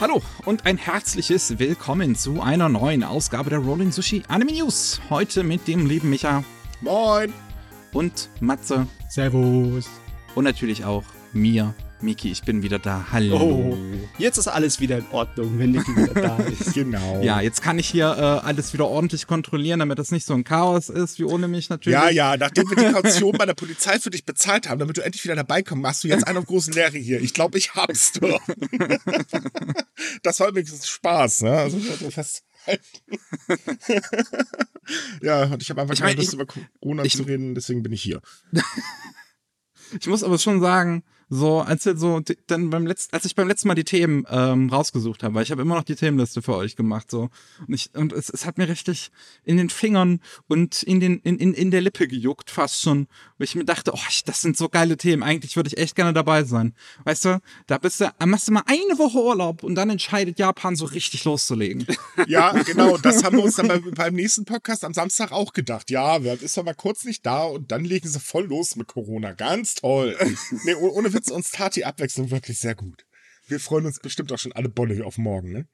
Hallo und ein herzliches Willkommen zu einer neuen Ausgabe der Rolling Sushi Anime News. Heute mit dem lieben Micha. Moin. Und Matze. Servus. Und natürlich auch mir, Miki, ich bin wieder da. Hallo. Oh, jetzt ist alles wieder in Ordnung, wenn Miki wieder da ist. genau. Ja, jetzt kann ich hier äh, alles wieder ordentlich kontrollieren, damit das nicht so ein Chaos ist, wie ohne mich natürlich. Ja, ja, nachdem wir die Kaution bei der Polizei für dich bezahlt haben, damit du endlich wieder dabei kommst, machst du jetzt einen auf großen Lehre hier. Ich glaube, ich hab's doch. das war übrigens Spaß, ne? Also, festhalten. ja, und ich habe einfach ich keine Lust, über Corona ich, zu reden, deswegen bin ich hier. ich muss aber schon sagen, so, als wir so, dann beim letzten, als ich beim letzten Mal die Themen ähm, rausgesucht habe, weil ich habe immer noch die Themenliste für euch gemacht, so. Und ich, und es, es hat mir richtig in den Fingern und in den, in, in, in der Lippe gejuckt, fast schon. Wo ich mir dachte, oh, das sind so geile Themen. Eigentlich würde ich echt gerne dabei sein. Weißt du, da bist du, machst du mal eine Woche Urlaub und dann entscheidet Japan so richtig loszulegen. Ja, genau. Das haben wir uns dann beim, beim nächsten Podcast am Samstag auch gedacht. Ja, ist doch mal kurz nicht da und dann legen sie voll los mit Corona. Ganz toll. Nee, ohne Witz, uns tat die Abwechslung wirklich sehr gut. Wir freuen uns bestimmt auch schon alle Bolle auf morgen, ne?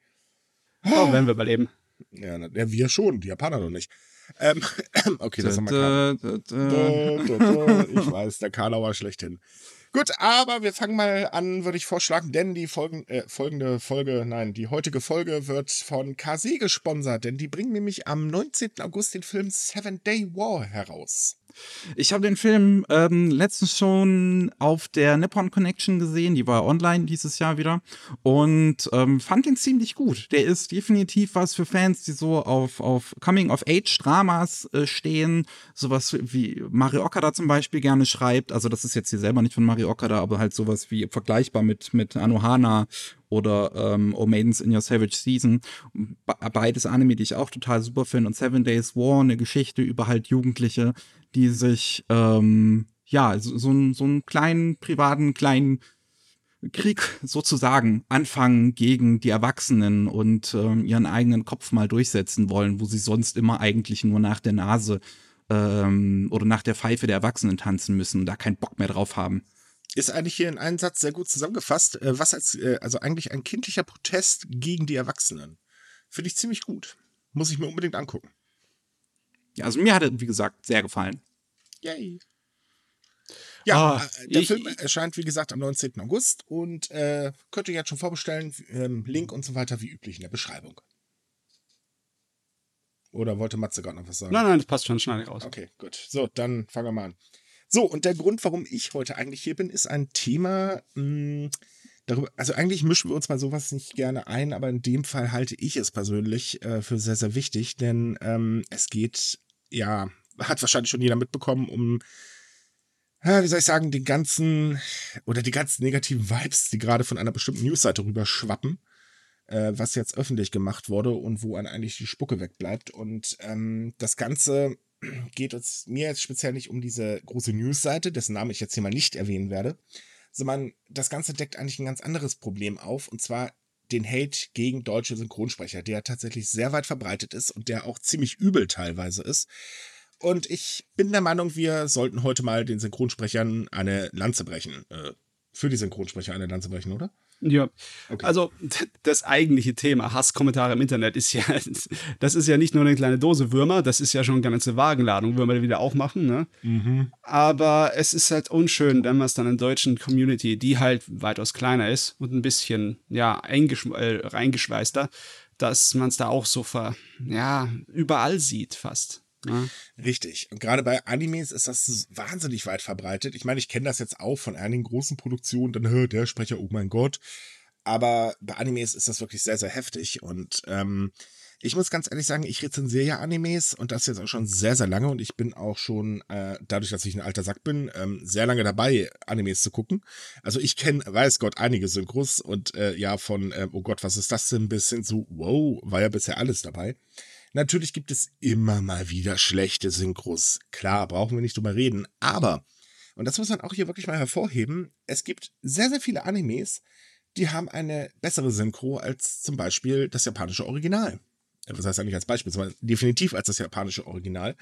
Oh, werden wir überleben. Ja, ja, wir schon, die Japaner noch nicht. Ähm, okay, das haben wir gerade. Ich weiß, der Karlauer schlechthin. Gut, aber wir fangen mal an, würde ich vorschlagen, denn die Folgen, äh, folgende Folge, nein, die heutige Folge wird von KZ gesponsert, denn die bringen nämlich am 19. August den Film Seven Day War heraus. Ich habe den Film ähm, letztens schon auf der Nippon Connection gesehen, die war online dieses Jahr wieder und ähm, fand den ziemlich gut. Der ist definitiv was für Fans, die so auf, auf Coming-of-Age-Dramas äh, stehen, sowas wie Mario Okada zum Beispiel gerne schreibt. Also das ist jetzt hier selber nicht von Mario Okada, aber halt sowas wie vergleichbar mit, mit Anohana oder ähm, Oh Maidens in Your Savage Season. Beides Anime, die ich auch total super finde. Und Seven Days War, eine Geschichte über halt Jugendliche, die sich, ähm, ja, so, so, einen, so einen kleinen, privaten, kleinen Krieg sozusagen anfangen gegen die Erwachsenen und ähm, ihren eigenen Kopf mal durchsetzen wollen, wo sie sonst immer eigentlich nur nach der Nase ähm, oder nach der Pfeife der Erwachsenen tanzen müssen und da keinen Bock mehr drauf haben. Ist eigentlich hier in einem Satz sehr gut zusammengefasst, äh, was als, äh, also eigentlich ein kindlicher Protest gegen die Erwachsenen. Finde ich ziemlich gut. Muss ich mir unbedingt angucken. Ja, also mir hat er, wie gesagt, sehr gefallen. Yay. Ja, oh, der ich, Film erscheint, wie gesagt, am 19. August und äh, könnt ihr jetzt schon vorbestellen. Ähm, Link und so weiter, wie üblich in der Beschreibung. Oder wollte Matze gerade noch was sagen? Nein, nein, das passt schon, schneide ich raus. Okay, gut. So, dann fangen wir mal an. So, und der Grund, warum ich heute eigentlich hier bin, ist ein Thema, mh, hm, darüber, also eigentlich mischen wir uns mal sowas nicht gerne ein, aber in dem Fall halte ich es persönlich äh, für sehr, sehr wichtig, denn ähm, es geht, ja, hat wahrscheinlich schon jeder mitbekommen, um, ja, wie soll ich sagen, den ganzen oder die ganzen negativen Vibes, die gerade von einer bestimmten Newsseite rüber schwappen, äh, was jetzt öffentlich gemacht wurde und wo an eigentlich die Spucke wegbleibt. Und ähm, das Ganze geht es mir jetzt speziell nicht um diese große Newsseite, dessen Namen ich jetzt hier mal nicht erwähnen werde, sondern das Ganze deckt eigentlich ein ganz anderes Problem auf, und zwar den Hate gegen deutsche Synchronsprecher, der tatsächlich sehr weit verbreitet ist und der auch ziemlich übel teilweise ist. Und ich bin der Meinung, wir sollten heute mal den Synchronsprechern eine Lanze brechen. Äh, für die Synchronsprecher eine Lanze brechen, oder? Ja, okay. also das eigentliche Thema Hasskommentare im Internet ist ja, das ist ja nicht nur eine kleine Dose Würmer, das ist ja schon eine ganze Wagenladung, Würmer, die wieder aufmachen, ne? Mhm. Aber es ist halt unschön, wenn man es dann in der deutschen Community, die halt weitaus kleiner ist und ein bisschen, ja, äh, reingeschweißter, dass man es da auch so ver, ja, überall sieht fast. Ja. Richtig. Und gerade bei Animes ist das wahnsinnig weit verbreitet. Ich meine, ich kenne das jetzt auch von einigen großen Produktionen, dann hört der Sprecher, oh mein Gott. Aber bei Animes ist das wirklich sehr, sehr heftig. Und ähm, ich muss ganz ehrlich sagen, ich rezensiere ja Animes und das jetzt auch schon sehr, sehr lange. Und ich bin auch schon, äh, dadurch, dass ich ein alter Sack bin, ähm, sehr lange dabei, Animes zu gucken. Also ich kenne, weiß Gott, einige Synchros und äh, ja, von, äh, oh Gott, was ist das denn, bis hin zu, wow, war ja bisher alles dabei. Natürlich gibt es immer mal wieder schlechte Synchros. Klar, brauchen wir nicht drüber reden. Aber, und das muss man auch hier wirklich mal hervorheben, es gibt sehr, sehr viele Animes, die haben eine bessere Synchro als zum Beispiel das japanische Original. Was heißt eigentlich als Beispiel? Sondern definitiv als das japanische Original.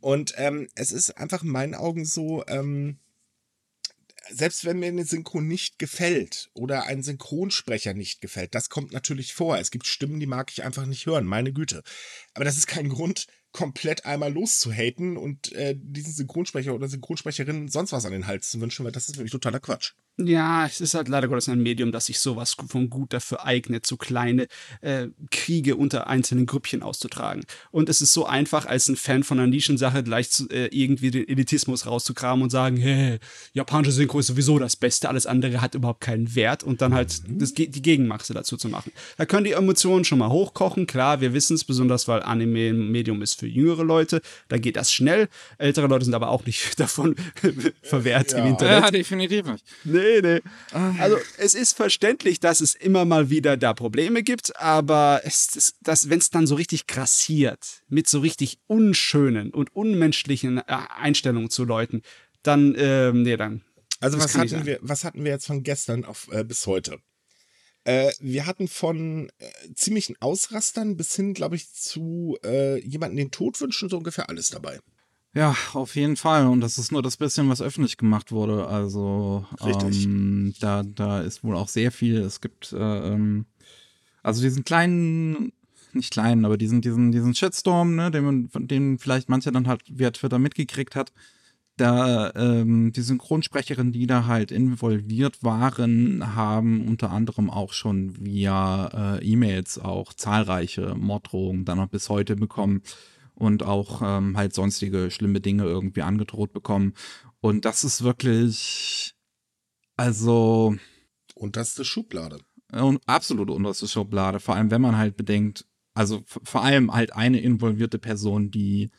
Und ähm, es ist einfach in meinen Augen so, ähm, selbst wenn mir eine Synchro nicht gefällt oder ein Synchronsprecher nicht gefällt, das kommt natürlich vor. Es gibt Stimmen, die mag ich einfach nicht hören, meine Güte. Aber das ist kein Grund, komplett einmal loszuhaten und äh, diesen Synchronsprecher oder Synchronsprecherin sonst was an den Hals zu wünschen, weil das ist wirklich totaler Quatsch. Ja, es ist halt leider Gottes ein Medium, das sich sowas von gut dafür eignet, so kleine äh, Kriege unter einzelnen Grüppchen auszutragen. Und es ist so einfach, als ein Fan von einer Nischensache gleich zu, äh, irgendwie den Elitismus rauszukramen und sagen, hey, japanische Synchro ist sowieso das Beste, alles andere hat überhaupt keinen Wert und dann halt mhm. das, die Gegenmache dazu zu machen. Da können die Emotionen schon mal hochkochen, klar, wir wissen es, besonders weil Anime ein Medium ist für jüngere Leute, da geht das schnell. Ältere Leute sind aber auch nicht davon verwehrt ja. im Internet. Ja, definitiv nicht. Nee, nee, nee. Also es ist verständlich, dass es immer mal wieder da Probleme gibt, aber es, das, wenn es dann so richtig grassiert, mit so richtig unschönen und unmenschlichen äh, Einstellungen zu Leuten, dann, ähm, nee, dann. Also was hatten, wir, was hatten wir jetzt von gestern auf, äh, bis heute? Äh, wir hatten von äh, ziemlichen Ausrastern bis hin, glaube ich, zu äh, jemanden den Tod wünschen, so ungefähr alles dabei. Ja, auf jeden Fall. Und das ist nur das bisschen, was öffentlich gemacht wurde. Also ähm, da, da ist wohl auch sehr viel. Es gibt äh, ähm, also diesen kleinen, nicht kleinen, aber diesen, diesen, diesen Shitstorm, ne, den, von dem vielleicht mancher dann halt via Twitter mitgekriegt hat. Da ähm, die Synchronsprecherinnen, die da halt involviert waren, haben unter anderem auch schon via äh, E-Mails auch zahlreiche Morddrohungen dann noch bis heute bekommen und auch ähm, halt sonstige schlimme Dinge irgendwie angedroht bekommen. Und das ist wirklich, also. Unterste Schublade. Und absolute unterste Schublade. Vor allem, wenn man halt bedenkt, also vor allem halt eine involvierte Person, die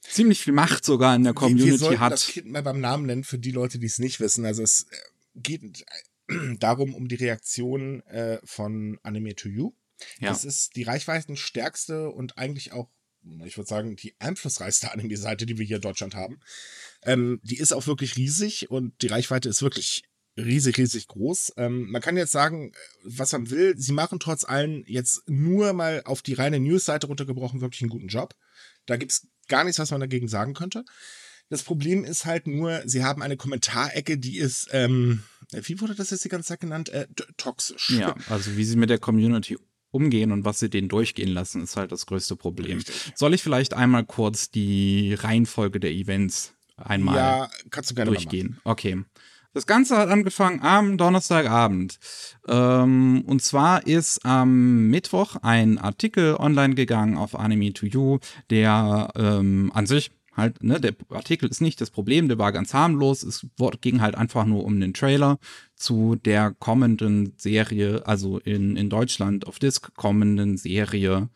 ziemlich viel Macht sogar in der Community wir, wir hat. das Kind mal beim Namen nennen für die Leute, die es nicht wissen. Also es äh, geht darum um die Reaktion äh, von Anime to You. Ja. Das ist die reichweitenstärkste und eigentlich auch ich würde sagen, die einflussreichste Anime-Seite, die wir hier in Deutschland haben. Ähm, die ist auch wirklich riesig und die Reichweite ist wirklich riesig, riesig groß. Ähm, man kann jetzt sagen, was man will. Sie machen trotz allem jetzt nur mal auf die reine News-Seite runtergebrochen wirklich einen guten Job. Da gibt es gar nichts, was man dagegen sagen könnte. Das Problem ist halt nur, sie haben eine Kommentarecke, die ist, ähm, wie wurde das jetzt die ganze Zeit genannt? Äh, toxisch. Ja, also wie sie mit der Community umgehen und was sie denen durchgehen lassen, ist halt das größte Problem. Richtig. Soll ich vielleicht einmal kurz die Reihenfolge der Events einmal ja, kannst du gerne durchgehen? Okay. Das Ganze hat angefangen am Donnerstagabend. Ähm, und zwar ist am Mittwoch ein Artikel online gegangen auf Anime to You, der ähm, an sich halt, ne, der Artikel ist nicht das Problem, der war ganz harmlos. Es ging halt einfach nur um den Trailer zu der kommenden Serie, also in, in Deutschland auf Disc kommenden Serie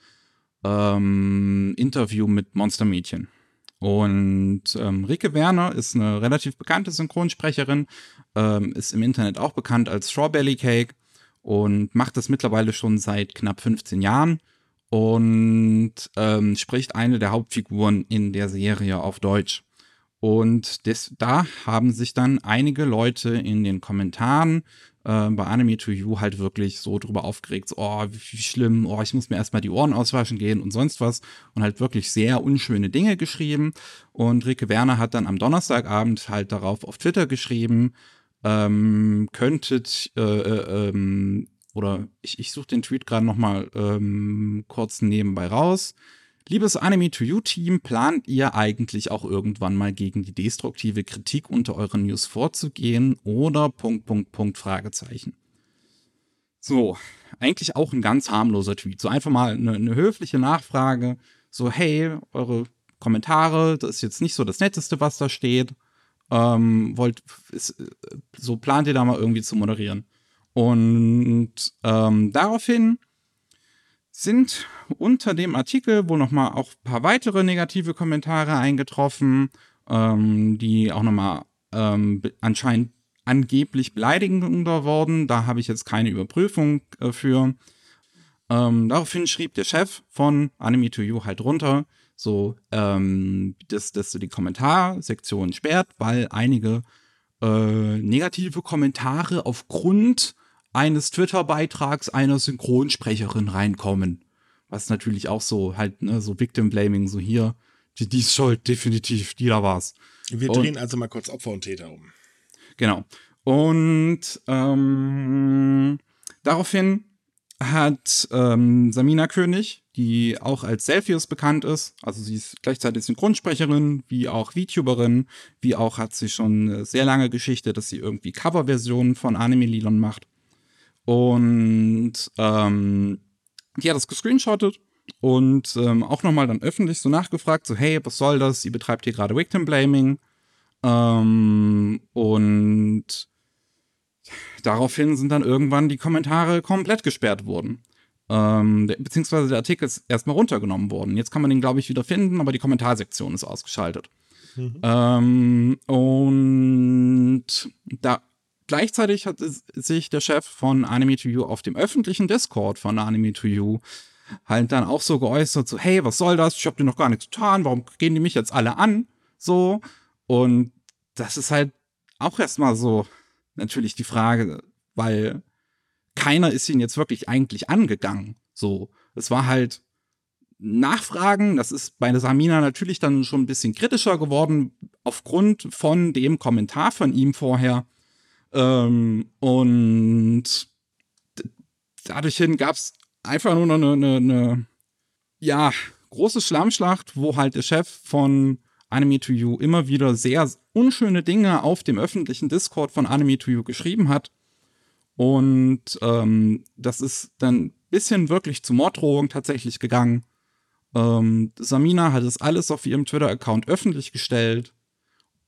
ähm, Interview mit Monstermädchen. Und ähm, Rike Werner ist eine relativ bekannte Synchronsprecherin, ähm, ist im Internet auch bekannt als Strawberry Cake und macht das mittlerweile schon seit knapp 15 Jahren und ähm, spricht eine der Hauptfiguren in der Serie auf Deutsch. Und des, da haben sich dann einige Leute in den Kommentaren äh, bei Anime to You halt wirklich so drüber aufgeregt, so, oh, wie schlimm, oh, ich muss mir erstmal die Ohren auswaschen gehen und sonst was und halt wirklich sehr unschöne Dinge geschrieben. Und Rike Werner hat dann am Donnerstagabend halt darauf auf Twitter geschrieben, ähm, könntet äh, äh, ähm, oder ich, ich suche den Tweet gerade nochmal ähm, kurz nebenbei raus. Liebes Anime to You Team, plant ihr eigentlich auch irgendwann mal gegen die destruktive Kritik unter euren News vorzugehen oder Punkt, Punkt, Punkt, Fragezeichen. So, eigentlich auch ein ganz harmloser Tweet. So einfach mal eine, eine höfliche Nachfrage. So, hey, eure Kommentare, das ist jetzt nicht so das Netteste, was da steht. Ähm, wollt, ist, so plant ihr da mal irgendwie zu moderieren. Und ähm, daraufhin sind unter dem Artikel wohl nochmal auch ein paar weitere negative Kommentare eingetroffen, ähm, die auch nochmal ähm, anscheinend angeblich beleidigender worden. Da habe ich jetzt keine Überprüfung äh, für. Ähm, daraufhin schrieb der Chef von Anime to You halt runter, so, ähm, dass, dass du die Kommentarsektion sperrt, weil einige äh, negative Kommentare aufgrund eines Twitter-Beitrags einer Synchronsprecherin reinkommen. Was natürlich auch so halt, ne, so Victim Blaming, so hier, die, die ist schuld, definitiv, die da war's. Wir drehen und, also mal kurz Opfer und Täter um. Genau. Und ähm, daraufhin hat ähm, Samina König, die auch als Selfius bekannt ist, also sie ist gleichzeitig Synchronsprecherin, wie auch VTuberin, wie auch hat sie schon eine sehr lange Geschichte, dass sie irgendwie Coverversionen von Anime-Liedern macht. Und ähm, die hat das gescreenshottet und ähm, auch nochmal dann öffentlich so nachgefragt, so hey, was soll das? Sie betreibt hier gerade Victim Blaming. Ähm, und daraufhin sind dann irgendwann die Kommentare komplett gesperrt worden. Ähm, beziehungsweise der Artikel ist erstmal runtergenommen worden. Jetzt kann man den, glaube ich, wieder finden, aber die Kommentarsektion ist ausgeschaltet. Mhm. Ähm, und da gleichzeitig hat sich der Chef von Anime to You auf dem öffentlichen Discord von Anime to You halt dann auch so geäußert, so, hey, was soll das? Ich hab dir noch gar nichts getan, warum gehen die mich jetzt alle an? So. Und das ist halt auch erstmal so natürlich die Frage, weil keiner ist ihn jetzt wirklich eigentlich angegangen. So. Es war halt Nachfragen, das ist bei der Samina natürlich dann schon ein bisschen kritischer geworden, aufgrund von dem Kommentar von ihm vorher. Ähm, und dadurch hin gab es einfach nur noch eine, eine, eine, ja, große Schlammschlacht, wo halt der Chef von Anime to You immer wieder sehr unschöne Dinge auf dem öffentlichen Discord von Anime to You geschrieben hat. Und ähm, das ist dann ein bisschen wirklich zu Morddrohung tatsächlich gegangen. Ähm, Samina hat es alles auf ihrem Twitter-Account öffentlich gestellt.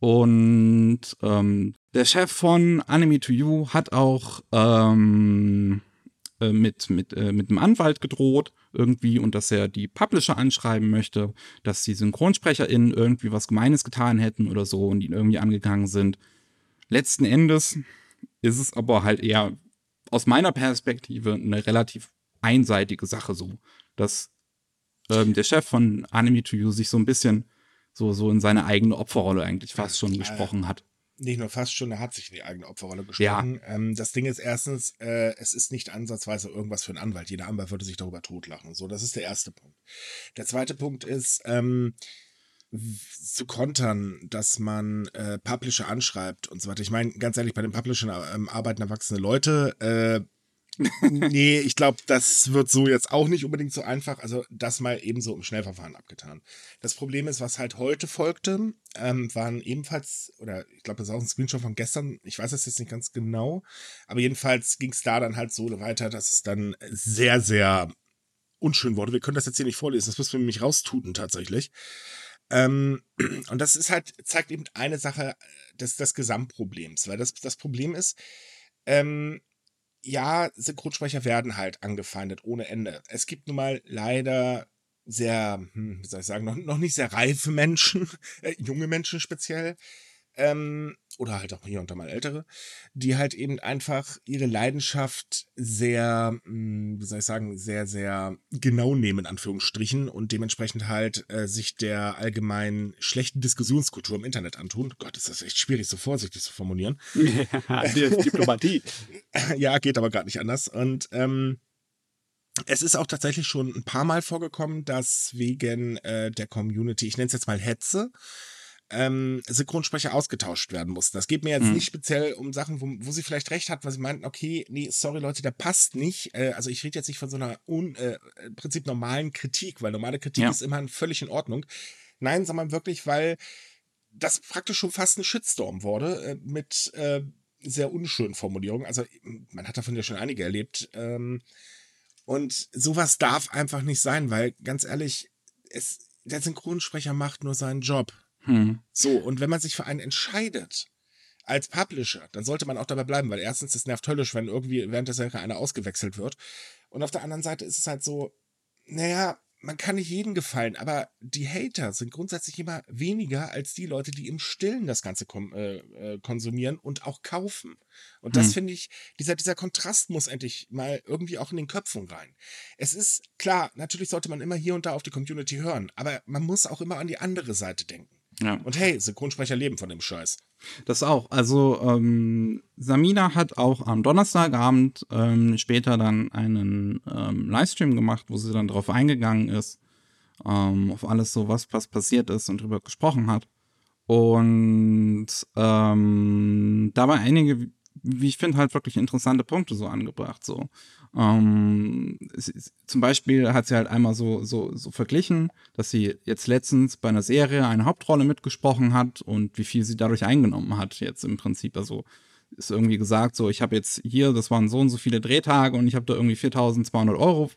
Und ähm, der Chef von Anime to You hat auch ähm, äh, mit, mit, äh, mit einem Anwalt gedroht irgendwie und dass er die Publisher anschreiben möchte, dass die SynchronsprecherInnen irgendwie was Gemeines getan hätten oder so und ihn irgendwie angegangen sind. Letzten Endes ist es aber halt eher aus meiner Perspektive eine relativ einseitige Sache so, dass ähm, der Chef von Anime to You sich so ein bisschen so, so in seine eigene Opferrolle eigentlich fast schon gesprochen hat nicht nur fast schon, er hat sich in die eigene Opferrolle gesprochen. Ja. Ähm, das Ding ist erstens, äh, es ist nicht ansatzweise irgendwas für einen Anwalt. Jeder Anwalt würde sich darüber totlachen. So, das ist der erste Punkt. Der zweite Punkt ist, ähm, zu kontern, dass man äh, Publisher anschreibt und so weiter. Ich meine, ganz ehrlich, bei den Publishern ähm, arbeiten erwachsene Leute. Äh, nee, ich glaube, das wird so jetzt auch nicht unbedingt so einfach. Also das mal ebenso im Schnellverfahren abgetan. Das Problem ist, was halt heute folgte, ähm, waren ebenfalls, oder ich glaube, das ist auch ein Screenshot von gestern, ich weiß es jetzt nicht ganz genau, aber jedenfalls ging es da dann halt so weiter, dass es dann sehr, sehr unschön wurde. Wir können das jetzt hier nicht vorlesen, das müssen wir nämlich raustuten tatsächlich. Ähm, und das ist halt, zeigt eben eine Sache des, des Gesamtproblems, weil das, das Problem ist, ähm, ja, Synchronsprecher werden halt angefeindet ohne Ende. Es gibt nun mal leider sehr, hm, wie soll ich sagen, noch, noch nicht sehr reife Menschen, äh, junge Menschen speziell, ähm, oder halt auch hier und da mal ältere, die halt eben einfach ihre Leidenschaft sehr, hm, wie soll ich sagen, sehr, sehr genau nehmen, in Anführungsstrichen, und dementsprechend halt äh, sich der allgemein schlechten Diskussionskultur im Internet antun. Gott, ist das echt schwierig, so vorsichtig zu formulieren. Diplomatie. ja, geht aber gerade nicht anders. Und ähm, es ist auch tatsächlich schon ein paar Mal vorgekommen, dass wegen äh, der Community, ich nenne es jetzt mal Hetze, ähm, Synchronsprecher ausgetauscht werden mussten. Das geht mir jetzt mhm. nicht speziell um Sachen, wo, wo sie vielleicht recht hat, weil sie meinten, okay, nee, sorry Leute, der passt nicht. Äh, also ich rede jetzt nicht von so einer un, äh, im Prinzip normalen Kritik, weil normale Kritik ja. ist immer völlig in Ordnung. Nein, sondern wirklich, weil das praktisch schon fast ein Shitstorm wurde äh, mit äh, sehr unschönen Formulierungen. Also man hat davon ja schon einige erlebt. Ähm, und sowas darf einfach nicht sein, weil ganz ehrlich, es, der Synchronsprecher macht nur seinen Job. Hm. So, und wenn man sich für einen entscheidet, als Publisher, dann sollte man auch dabei bleiben, weil erstens, es nervt höllisch, wenn irgendwie während der Serie einer ausgewechselt wird. Und auf der anderen Seite ist es halt so, naja, man kann nicht jedem gefallen, aber die Hater sind grundsätzlich immer weniger als die Leute, die im Stillen das Ganze äh, äh, konsumieren und auch kaufen. Und das hm. finde ich, dieser, dieser Kontrast muss endlich mal irgendwie auch in den Köpfen rein. Es ist klar, natürlich sollte man immer hier und da auf die Community hören, aber man muss auch immer an die andere Seite denken. Ja. Und hey, Synchronsprecher leben von dem Scheiß. Das auch. Also ähm, Samina hat auch am Donnerstagabend ähm, später dann einen ähm, Livestream gemacht, wo sie dann darauf eingegangen ist, ähm, auf alles so, was, was passiert ist und drüber gesprochen hat. Und ähm, dabei einige, wie ich finde, halt wirklich interessante Punkte so angebracht. So. Ähm, ist, zum Beispiel hat sie halt einmal so, so, so verglichen, dass sie jetzt letztens bei einer Serie eine Hauptrolle mitgesprochen hat und wie viel sie dadurch eingenommen hat, jetzt im Prinzip. Also ist irgendwie gesagt, so, ich habe jetzt hier, das waren so und so viele Drehtage und ich habe da irgendwie 4200 Euro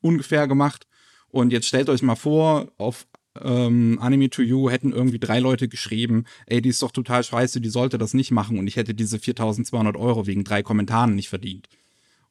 ungefähr gemacht. Und jetzt stellt euch mal vor, auf ähm, Anime to You hätten irgendwie drei Leute geschrieben, ey, die ist doch total scheiße, die sollte das nicht machen und ich hätte diese 4200 Euro wegen drei Kommentaren nicht verdient.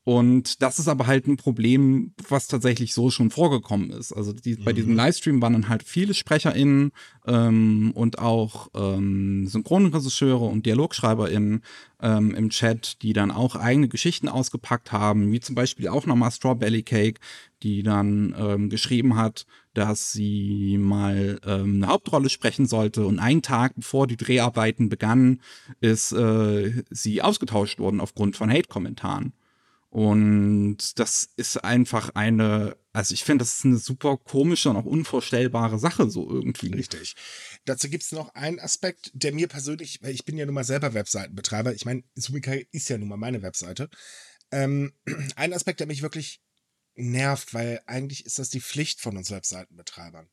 Und das ist aber halt ein Problem, was tatsächlich so schon vorgekommen ist. Also die, mhm. bei diesem mhm. Livestream waren dann halt viele SprecherInnen ähm, und auch ähm, Synchronregisseure und DialogschreiberInnen ähm, im Chat, die dann auch eigene Geschichten ausgepackt haben, wie zum Beispiel auch nochmal Strawberry Cake, die dann ähm, geschrieben hat, dass sie mal ähm, eine Hauptrolle sprechen sollte und einen Tag bevor die Dreharbeiten begannen, ist äh, sie ausgetauscht worden aufgrund von Hate-Kommentaren. Und das ist einfach eine, also ich finde, das ist eine super komische und auch unvorstellbare Sache so irgendwie. Richtig. Dazu gibt es noch einen Aspekt, der mir persönlich, weil ich bin ja nun mal selber Webseitenbetreiber, ich meine, Sumika ist ja nun mal meine Webseite. Ähm, ein Aspekt, der mich wirklich nervt, weil eigentlich ist das die Pflicht von uns Webseitenbetreibern.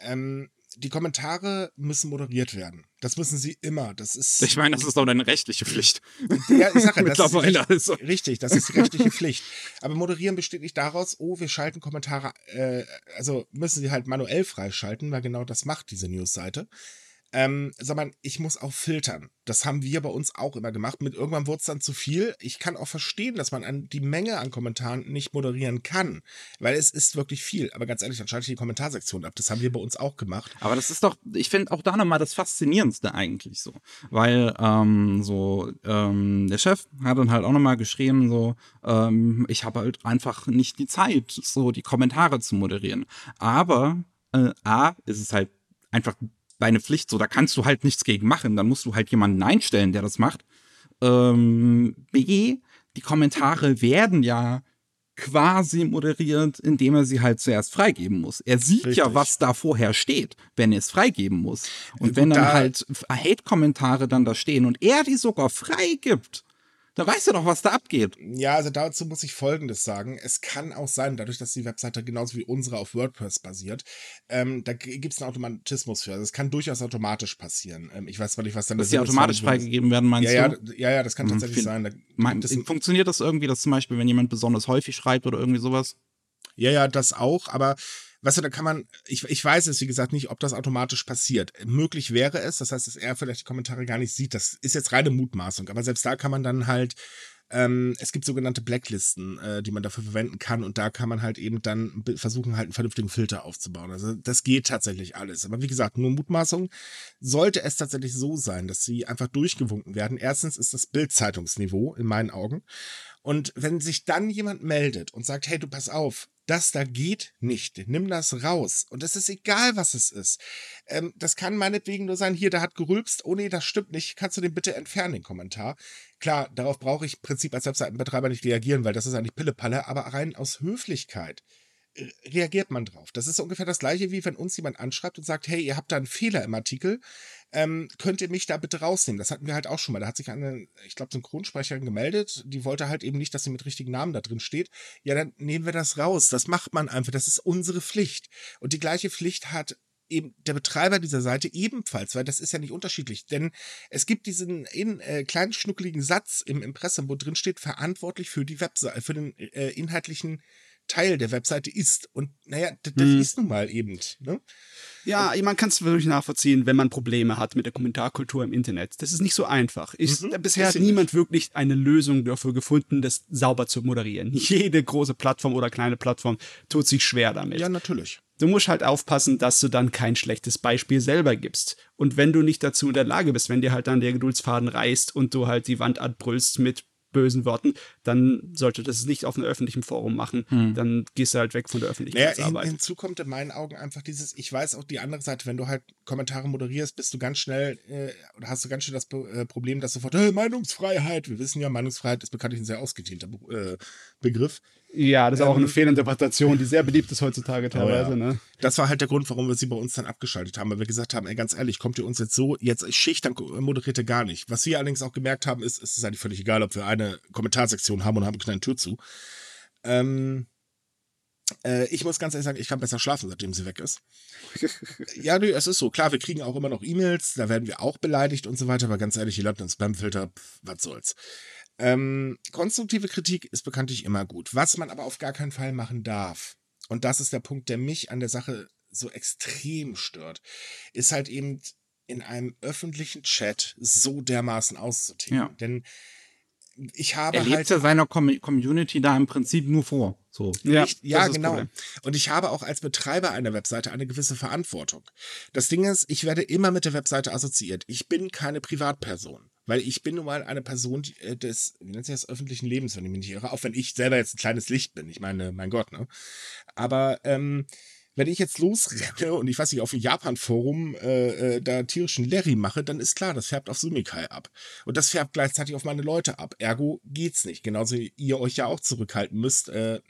Ähm, die Kommentare müssen moderiert werden. Das müssen sie immer. Das ist. Ich meine, das ist doch eine rechtliche Pflicht. Ja, ich sage, das ist also. richtig, das ist die rechtliche Pflicht. Aber moderieren besteht nicht daraus, oh, wir schalten Kommentare, äh, also müssen sie halt manuell freischalten, weil genau das macht diese Newsseite ähm, sondern ich muss auch filtern. Das haben wir bei uns auch immer gemacht. Mit irgendwann wurde es dann zu viel. Ich kann auch verstehen, dass man an die Menge an Kommentaren nicht moderieren kann, weil es ist wirklich viel. Aber ganz ehrlich, dann schalte ich die Kommentarsektion ab. Das haben wir bei uns auch gemacht. Aber das ist doch, ich finde auch da nochmal das Faszinierendste eigentlich so, weil ähm, so ähm, der Chef hat dann halt auch nochmal geschrieben so, ähm, ich habe halt einfach nicht die Zeit, so die Kommentare zu moderieren. Aber äh, A, ist es halt einfach deine Pflicht, so da kannst du halt nichts gegen machen, dann musst du halt jemanden einstellen, der das macht. Ähm, B, die Kommentare werden ja quasi moderiert, indem er sie halt zuerst freigeben muss. Er sieht Richtig. ja, was da vorher steht, wenn er es freigeben muss. Und wenn dann da halt Hate-Kommentare dann da stehen und er die sogar freigibt, da weißt du doch, was da abgeht. Ja, also dazu muss ich Folgendes sagen. Es kann auch sein, dadurch, dass die Webseite genauso wie unsere auf WordPress basiert, ähm, da gibt es einen Automatismus für. Also es kann durchaus automatisch passieren. Ähm, ich weiß zwar nicht, was dann Dass die automatisch freigegeben werden, meinst ja, du? Ja, ja, das kann hm, tatsächlich sein. Da mein, funktioniert das irgendwie, dass zum Beispiel, wenn jemand besonders häufig schreibt oder irgendwie sowas? Ja, ja, das auch, aber weißt du, da kann man, ich, ich weiß es, wie gesagt, nicht, ob das automatisch passiert. Möglich wäre es, das heißt, dass er vielleicht die Kommentare gar nicht sieht. Das ist jetzt reine Mutmaßung, aber selbst da kann man dann halt ähm, es gibt sogenannte Blacklisten, äh, die man dafür verwenden kann und da kann man halt eben dann versuchen, halt einen vernünftigen Filter aufzubauen. Also das geht tatsächlich alles. Aber wie gesagt, nur Mutmaßung. Sollte es tatsächlich so sein, dass sie einfach durchgewunken werden, erstens ist das Bildzeitungsniveau in meinen Augen. Und wenn sich dann jemand meldet und sagt, hey, du pass auf, das da geht nicht. Nimm das raus. Und es ist egal, was es ist. Ähm, das kann meinetwegen nur sein, hier, da hat gerülpst. Oh nee, das stimmt nicht. Kannst du den bitte entfernen, den Kommentar? Klar, darauf brauche ich im Prinzip als Webseitenbetreiber nicht reagieren, weil das ist eigentlich Pillepalle, aber rein aus Höflichkeit äh, reagiert man drauf. Das ist ungefähr das gleiche, wie wenn uns jemand anschreibt und sagt, hey, ihr habt da einen Fehler im Artikel, ähm, könnt ihr mich da bitte rausnehmen? Das hatten wir halt auch schon mal. Da hat sich eine, ich glaube, Synchronsprecherin gemeldet, die wollte halt eben nicht, dass sie mit richtigen Namen da drin steht. Ja, dann nehmen wir das raus. Das macht man einfach. Das ist unsere Pflicht. Und die gleiche Pflicht hat eben der Betreiber dieser Seite ebenfalls, weil das ist ja nicht unterschiedlich. Denn es gibt diesen in, äh, kleinen schnuckeligen Satz im Impressum, wo drin steht, verantwortlich für die Webseite, für den äh, inhaltlichen Teil der Webseite ist. Und naja, das, das hm. ist nun mal eben. Ne? Ja, man kann es wirklich nachvollziehen, wenn man Probleme hat mit der Kommentarkultur im Internet. Das ist nicht so einfach. Ich, mhm, bisher hat niemand wirklich eine Lösung dafür gefunden, das sauber zu moderieren. Jede große Plattform oder kleine Plattform tut sich schwer damit. Ja, natürlich. Du musst halt aufpassen, dass du dann kein schlechtes Beispiel selber gibst. Und wenn du nicht dazu in der Lage bist, wenn dir halt dann der Geduldsfaden reißt und du halt die Wand anbrüllst mit bösen Worten, dann sollte das nicht auf einem öffentlichen Forum machen. Hm. Dann gehst du halt weg von der Öffentlichkeitsarbeit. Naja, hin, hinzu kommt in meinen Augen einfach dieses, ich weiß auch die andere Seite, wenn du halt Kommentare moderierst, bist du ganz schnell, äh, oder hast du ganz schnell das äh, Problem, dass sofort, hey, Meinungsfreiheit, wir wissen ja, Meinungsfreiheit ist bekanntlich ein sehr ausgedehnter äh, Begriff. Ja, das ist ähm, auch eine ähm, Fehlinterpretation, die sehr beliebt ist heutzutage teilweise. Oh ja. ne? Das war halt der Grund, warum wir sie bei uns dann abgeschaltet haben, weil wir gesagt haben, ey, ganz ehrlich, kommt ihr uns jetzt so, jetzt Schicht, dann moderiert ihr gar nicht. Was wir allerdings auch gemerkt haben, ist, es ist eigentlich völlig egal, ob wir eine Kommentarsektion haben und haben eine kleine Tür zu. Ähm, äh, ich muss ganz ehrlich sagen, ich kann besser schlafen, seitdem sie weg ist. ja, nö, es ist so. Klar, wir kriegen auch immer noch E-Mails, da werden wir auch beleidigt und so weiter, aber ganz ehrlich, die landen im Spamfilter, was soll's. Ähm, konstruktive Kritik ist bekanntlich immer gut. Was man aber auf gar keinen Fall machen darf, und das ist der Punkt, der mich an der Sache so extrem stört, ist halt eben in einem öffentlichen Chat so dermaßen auszuticken. Ja. Denn ich habe er lebt halt ja seiner Com Community da im Prinzip nur vor. So. Ja, ich, ja genau. Und ich habe auch als Betreiber einer Webseite eine gewisse Verantwortung. Das Ding ist, ich werde immer mit der Webseite assoziiert. Ich bin keine Privatperson. Weil ich bin nun mal eine Person äh, des, wie nennt sich das, öffentlichen Lebens, wenn ich mich nicht irre, auch wenn ich selber jetzt ein kleines Licht bin. Ich meine, mein Gott, ne? Aber ähm, wenn ich jetzt losrenne und ich weiß nicht, auf dem Japan-Forum äh, äh, da tierischen Larry mache, dann ist klar, das färbt auf Sumikai ab. Und das färbt gleichzeitig auf meine Leute ab. Ergo geht's nicht. Genauso wie ihr euch ja auch zurückhalten müsst. Äh,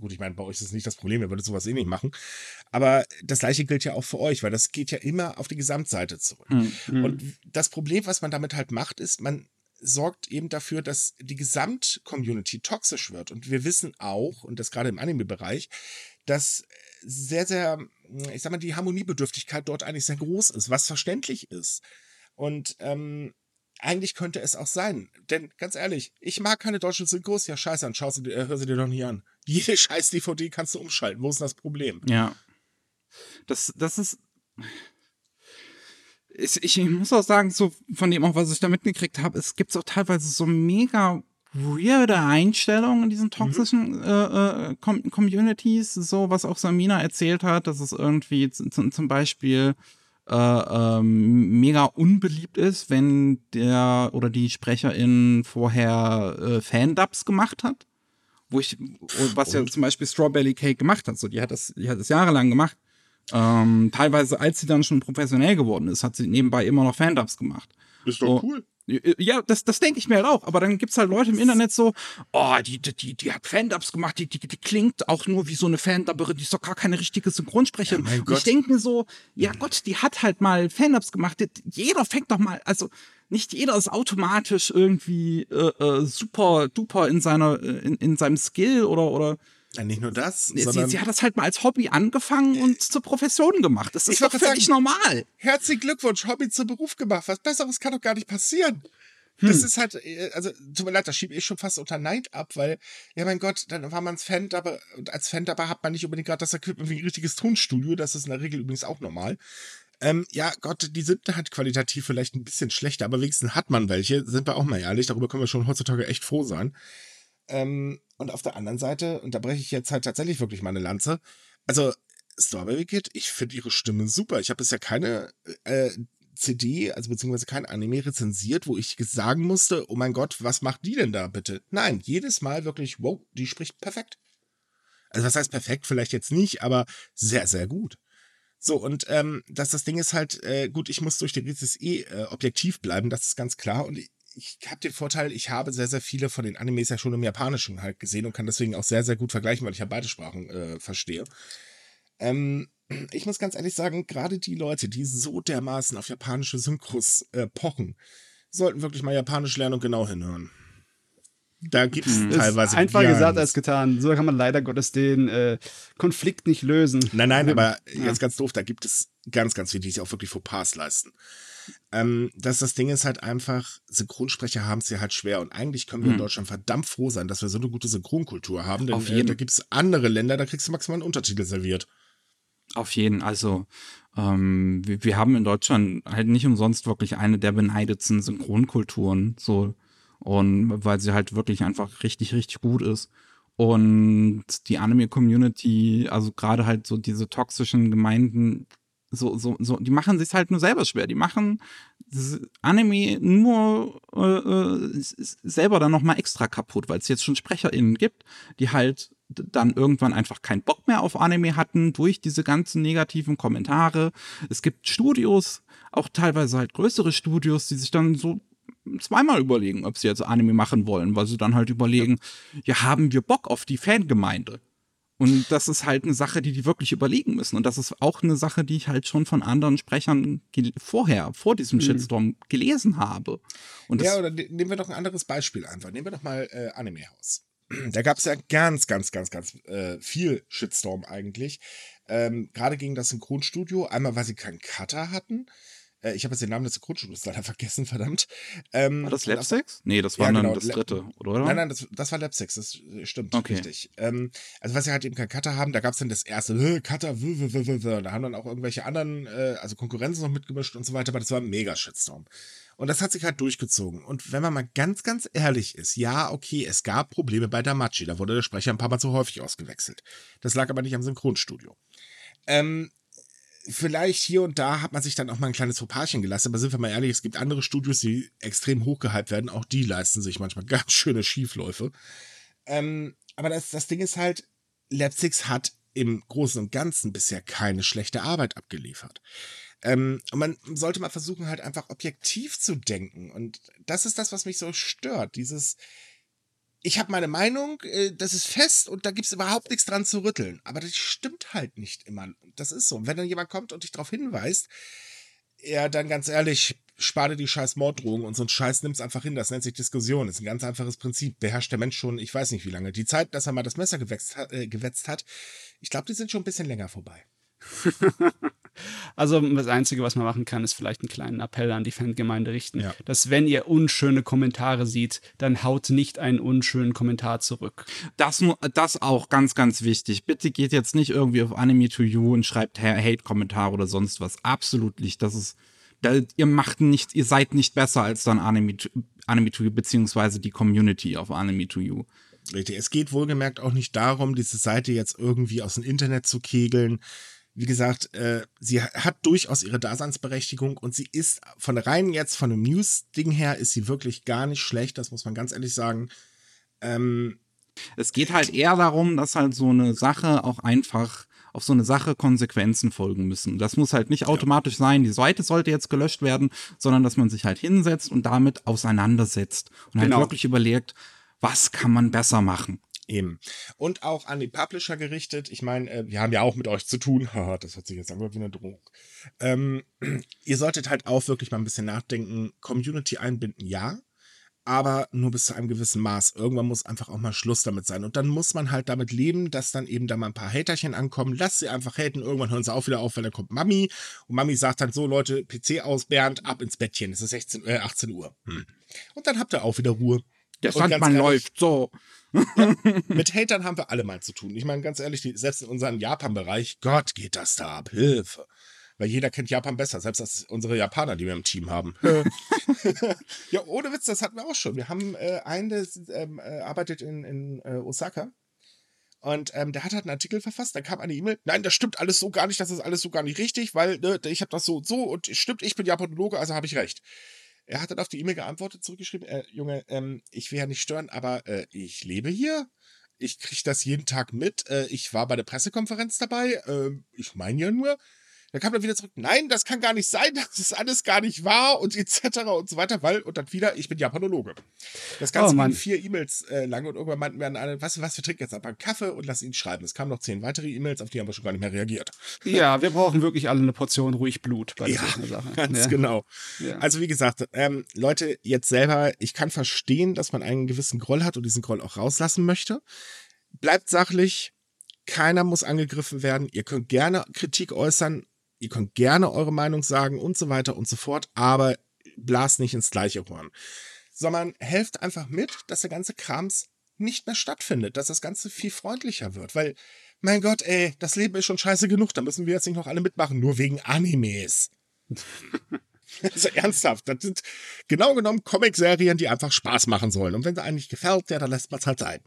gut, ich meine, bei euch ist das nicht das Problem, ihr würdet sowas eh nicht machen. Aber das gleiche gilt ja auch für euch, weil das geht ja immer auf die Gesamtseite zurück. Mhm. Und das Problem, was man damit halt macht, ist, man sorgt eben dafür, dass die Gesamt-Community toxisch wird. Und wir wissen auch, und das gerade im Anime-Bereich, dass sehr, sehr, ich sag mal, die Harmoniebedürftigkeit dort eigentlich sehr groß ist, was verständlich ist. Und ähm, eigentlich könnte es auch sein. Denn ganz ehrlich, ich mag keine deutschen Synchros. Ja, scheiße, dann schau sie, äh, hör sie dir doch nicht an. Jede scheiß DVD kannst du umschalten. Wo ist das Problem? Ja. Das, das ist. Ich, ich muss auch sagen, so von dem auch, was ich da mitgekriegt habe, es gibt auch teilweise so mega weirde Einstellung in diesen mhm. toxischen mhm. äh, Com Communities, so was auch Samina erzählt hat, dass es irgendwie zum Beispiel äh, ähm, mega unbeliebt ist, wenn der oder die Sprecherin vorher äh, Fan-Dubs gemacht hat. Wo ich, was ja zum Beispiel Strawberry Cake gemacht hat, so die hat das, die hat das jahrelang gemacht. Ähm, teilweise, als sie dann schon professionell geworden ist, hat sie nebenbei immer noch Fan-Dubs gemacht. Ist doch cool. Ja, das, das denke ich mir halt auch. Aber dann gibt's halt Leute im Internet so, oh, die, die, die, die hat Fan-Dubs gemacht, die, die, die klingt auch nur wie so eine Fan-Dubberin, die ist doch gar keine richtige Synchronsprecherin. Ja, und ich denke mir so, ja Gott, die hat halt mal Fan-Dubs gemacht. Jeder fängt doch mal, also nicht jeder ist automatisch irgendwie äh, äh, super duper in seiner, äh, in, in seinem Skill oder, oder ja, nicht nur das. Sie, sie, hat das halt mal als Hobby angefangen und zur Profession gemacht. Das ist doch völlig sagen, normal. Herzlichen Glückwunsch, Hobby zum Beruf gemacht. Was Besseres kann doch gar nicht passieren. Hm. Das ist halt, äh, also tut mir leid, das schiebe ich schon fast unter Neid ab, weil, ja mein Gott, dann war man Fan, aber als Fan dabei hat man nicht unbedingt gerade das Equipment wie ein richtiges Tonstudio, das ist in der Regel übrigens auch normal. Ähm, ja, Gott, die sind halt qualitativ vielleicht ein bisschen schlechter, aber wenigstens hat man welche, sind wir auch mal ehrlich, darüber können wir schon heutzutage echt froh sein. Ähm, und auf der anderen Seite, und da breche ich jetzt halt tatsächlich wirklich meine Lanze, also Strawberry Kid, ich finde ihre Stimme super. Ich habe bisher keine äh, CD, also beziehungsweise kein Anime rezensiert, wo ich sagen musste, oh mein Gott, was macht die denn da bitte? Nein, jedes Mal wirklich, wow, die spricht perfekt. Also was heißt perfekt? Vielleicht jetzt nicht, aber sehr, sehr gut. So, und ähm, dass das Ding ist halt, äh, gut, ich muss durch die Rizis eh äh, objektiv bleiben, das ist ganz klar. Und ich habe den Vorteil, ich habe sehr, sehr viele von den Animes ja schon im Japanischen halt gesehen und kann deswegen auch sehr, sehr gut vergleichen, weil ich ja beide Sprachen äh, verstehe. Ähm, ich muss ganz ehrlich sagen, gerade die Leute, die so dermaßen auf japanische Synchros äh, pochen, sollten wirklich mal Japanisch lernen und genau hinhören. Da gibt es mhm. teilweise. Einfacher gesagt als getan. So kann man leider Gottes den äh, Konflikt nicht lösen. Nein, nein, aber ja. jetzt ganz doof, da gibt es ganz, ganz viele, die sich auch wirklich Fauxpas leisten. Ähm, dass das Ding ist halt einfach, Synchronsprecher haben es ja halt schwer und eigentlich können wir hm. in Deutschland verdammt froh sein, dass wir so eine gute Synchronkultur haben, denn Auf jeden. Äh, da gibt es andere Länder, da kriegst du maximal einen Untertitel serviert. Auf jeden, also ähm, wir, wir, haben in Deutschland halt nicht umsonst wirklich eine der beneidetsten Synchronkulturen, so und weil sie halt wirklich einfach richtig, richtig gut ist. Und die Anime-Community, also gerade halt so diese toxischen Gemeinden, so, so, so, die machen sich halt nur selber schwer. Die machen Anime nur äh, äh selber dann nochmal extra kaputt, weil es jetzt schon SprecherInnen gibt, die halt dann irgendwann einfach keinen Bock mehr auf Anime hatten durch diese ganzen negativen Kommentare. Es gibt Studios, auch teilweise halt größere Studios, die sich dann so zweimal überlegen, ob sie jetzt Anime machen wollen, weil sie dann halt überlegen, ja, haben wir Bock auf die Fangemeinde? Und das ist halt eine Sache, die die wirklich überlegen müssen. Und das ist auch eine Sache, die ich halt schon von anderen Sprechern vorher, vor diesem mhm. Shitstorm gelesen habe. Und ja, oder ne-, nehmen wir doch ein anderes Beispiel einfach. Nehmen wir doch mal äh, Anime House. Da gab es ja ganz, ganz, ganz, ganz äh, viel Shitstorm eigentlich. Ähm, Gerade gegen das Synchronstudio. Einmal, weil sie keinen Cutter hatten. Äh, ich habe jetzt den Namen des Synchronstudios leider vergessen, verdammt. Ähm, war das Lab 6? Nee, das war ja, dann genau, das dritte, oder? Nein, nein, das, das war Lab 6, das stimmt, okay. richtig. Ähm, also, was sie halt eben keinen Cutter haben, da gab es dann das erste, äh, Cutter, w, w, w, w. Da haben dann auch irgendwelche anderen, äh, also Konkurrenzen noch mitgemischt und so weiter, aber das war ein Mega-Shitstorm. Und das hat sich halt durchgezogen. Und wenn man mal ganz, ganz ehrlich ist, ja, okay, es gab Probleme bei Damachi. Da wurde der Sprecher ein paar Mal zu häufig ausgewechselt. Das lag aber nicht am Synchronstudio. Ähm, vielleicht hier und da hat man sich dann auch mal ein kleines Fauxpaschen gelassen, aber sind wir mal ehrlich, es gibt andere Studios, die extrem hochgehypt werden. Auch die leisten sich manchmal ganz schöne Schiefläufe. Ähm, aber das, das Ding ist halt, Lapsix hat im Großen und Ganzen bisher keine schlechte Arbeit abgeliefert. Ähm, und man sollte mal versuchen, halt einfach objektiv zu denken. Und das ist das, was mich so stört. Dieses, ich habe meine Meinung, äh, das ist fest und da gibt es überhaupt nichts dran zu rütteln. Aber das stimmt halt nicht immer. Das ist so. Und wenn dann jemand kommt und dich darauf hinweist, ja, dann ganz ehrlich, spare die scheiß Morddrohung und so ein Scheiß nimm's einfach hin. Das nennt sich Diskussion. Das ist ein ganz einfaches Prinzip. Beherrscht der Mensch schon, ich weiß nicht wie lange. Die Zeit, dass er mal das Messer gewetzt hat, äh, gewetzt hat ich glaube, die sind schon ein bisschen länger vorbei. Also das Einzige, was man machen kann, ist vielleicht einen kleinen Appell an die Fangemeinde richten, ja. dass wenn ihr unschöne Kommentare seht, dann haut nicht einen unschönen Kommentar zurück. Das, das auch ganz, ganz wichtig. Bitte geht jetzt nicht irgendwie auf Anime to You und schreibt Hate-Kommentare oder sonst was. Absolut nicht. Das ist, da, ihr macht nicht, ihr seid nicht besser als dann Anime to, Anime to You beziehungsweise die Community auf Anime to You. Richtig. Es geht wohlgemerkt auch nicht darum, diese Seite jetzt irgendwie aus dem Internet zu kegeln wie gesagt, äh, sie hat durchaus ihre Daseinsberechtigung und sie ist von rein jetzt von dem News-Ding her ist sie wirklich gar nicht schlecht, das muss man ganz ehrlich sagen. Ähm, es geht halt eher darum, dass halt so eine Sache auch einfach auf so eine Sache Konsequenzen folgen müssen. Das muss halt nicht automatisch ja. sein, die Seite sollte jetzt gelöscht werden, sondern dass man sich halt hinsetzt und damit auseinandersetzt und halt genau. halt wirklich überlegt, was kann man besser machen. Eben. Und auch an die Publisher gerichtet. Ich meine, äh, wir haben ja auch mit euch zu tun. das hört sich jetzt an wie eine Drohung. Ähm, ihr solltet halt auch wirklich mal ein bisschen nachdenken. Community einbinden, ja. Aber nur bis zu einem gewissen Maß. Irgendwann muss einfach auch mal Schluss damit sein. Und dann muss man halt damit leben, dass dann eben da mal ein paar Haterchen ankommen. Lasst sie einfach haten. Irgendwann hören sie auch wieder auf, weil dann kommt Mami. Und Mami sagt dann so, Leute, PC aus, Bernd, ab ins Bettchen. Es ist 16, äh, 18 Uhr. Hm. Und dann habt ihr auch wieder Ruhe. Der Sandmann läuft so. Ja, mit Hatern haben wir alle mal zu tun. Ich meine, ganz ehrlich, die, selbst in unserem Japan-Bereich, Gott, geht das da ab. Hilfe. Weil jeder kennt Japan besser, selbst als unsere Japaner, die wir im Team haben. ja, ohne Witz, das hatten wir auch schon. Wir haben äh, einen, der ähm, äh, arbeitet in, in äh, Osaka. Und ähm, der hat halt einen Artikel verfasst, dann kam eine E-Mail, nein, das stimmt alles so gar nicht, das ist alles so gar nicht richtig, weil ne, ich habe das so und so und stimmt, ich bin Japanologe, also habe ich recht. Er hat dann auf die E-Mail geantwortet, zurückgeschrieben, äh, Junge, ähm, ich will ja nicht stören, aber äh, ich lebe hier. Ich kriege das jeden Tag mit. Äh, ich war bei der Pressekonferenz dabei. Ähm, ich meine ja nur, dann kam er wieder zurück, nein, das kann gar nicht sein, das ist alles gar nicht wahr und etc. und so weiter, weil, und dann wieder, ich bin Japanologe. Das Ganze oh, waren vier E-Mails äh, lang und irgendwann meinten wir an alle, was, was, wir trinken jetzt einfach einen Kaffee und lassen ihn schreiben. Es kamen noch zehn weitere E-Mails, auf die haben wir schon gar nicht mehr reagiert. Ja, wir brauchen wirklich alle eine Portion ruhig Blut bei ja, Sache. Ganz ja. genau. Ja. Also wie gesagt, ähm, Leute, jetzt selber, ich kann verstehen, dass man einen gewissen Groll hat und diesen Groll auch rauslassen möchte. Bleibt sachlich, keiner muss angegriffen werden. Ihr könnt gerne Kritik äußern, Ihr könnt gerne eure Meinung sagen und so weiter und so fort, aber blast nicht ins gleiche Horn. Sondern helft einfach mit, dass der ganze Krams nicht mehr stattfindet, dass das Ganze viel freundlicher wird, weil, mein Gott, ey, das Leben ist schon scheiße genug, da müssen wir jetzt nicht noch alle mitmachen, nur wegen Animes. Also ernsthaft, das sind genau genommen Comic-Serien, die einfach Spaß machen sollen. Und wenn sie einem nicht gefällt, ja, dann lässt man es halt sein.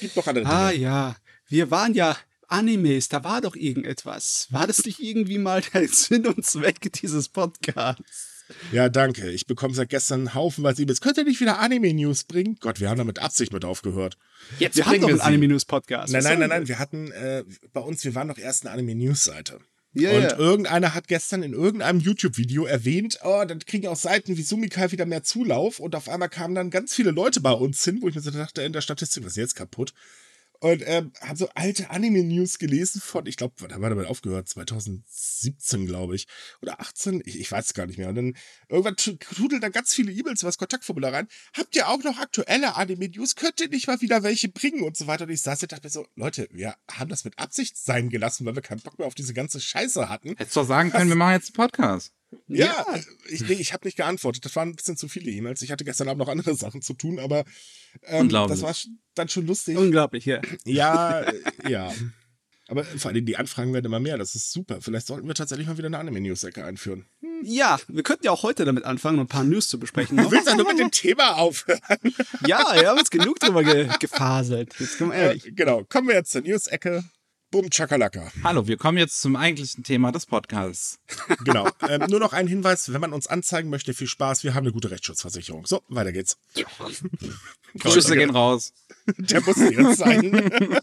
Gibt noch andere. Ah ja, wir waren ja Animes, da war doch irgendetwas. War das nicht irgendwie mal der Sinn und Zweck dieses Podcasts? Ja, danke. Ich bekomme seit gestern haufenweise E-Mails. Könnt ihr nicht wieder Anime-News bringen? Gott, wir haben da mit Absicht mit aufgehört. Jetzt wir haben doch einen Anime-News-Podcast. Nein, nein, nein, nein. Wir hatten äh, bei uns, wir waren doch erst eine Anime-News-Seite. Ja, und irgendeiner hat gestern in irgendeinem YouTube-Video erwähnt, oh, dann kriegen auch Seiten wie Sumikai wieder mehr Zulauf. Und auf einmal kamen dann ganz viele Leute bei uns hin, wo ich mir so dachte, in der Statistik, was ist jetzt kaputt? Und ähm, habe so alte Anime-News gelesen von, ich glaube, da war damit aufgehört, 2017, glaube ich. Oder 18, ich, ich weiß es gar nicht mehr. Und dann irgendwann trudeln da ganz viele E-Mails über das Kontaktformular rein. Habt ihr auch noch aktuelle Anime-News? Könnt ihr nicht mal wieder welche bringen und so weiter? Und ich saß hier und dachte mir so, Leute, wir haben das mit Absicht sein gelassen, weil wir keinen Bock mehr auf diese ganze Scheiße hatten. Hättest doch sagen können, wir machen jetzt einen Podcast. Ja, ja. ich, nee, ich habe nicht geantwortet. Das waren ein bisschen zu viele E-Mails. Ich hatte gestern Abend noch andere Sachen zu tun, aber ähm, das war dann schon lustig. Unglaublich, ja. Ja, ja. Aber vor allem die Anfragen werden immer mehr. Das ist super. Vielleicht sollten wir tatsächlich mal wieder eine Anime-News-Ecke einführen. Hm. Ja, wir könnten ja auch heute damit anfangen, ein paar News zu besprechen. Du willst ja nur mit dem Thema aufhören. ja, wir haben jetzt genug drüber ge gefaselt. Jetzt kommen wir ehrlich. Äh, genau. Kommen wir jetzt zur News-Ecke. Boom, Chakalaka. Hallo, wir kommen jetzt zum eigentlichen Thema des Podcasts. Genau. Ähm, nur noch ein Hinweis, wenn man uns anzeigen möchte, viel Spaß, wir haben eine gute Rechtsschutzversicherung. So, weiter geht's. Grüße gehen raus. Der muss jetzt sein.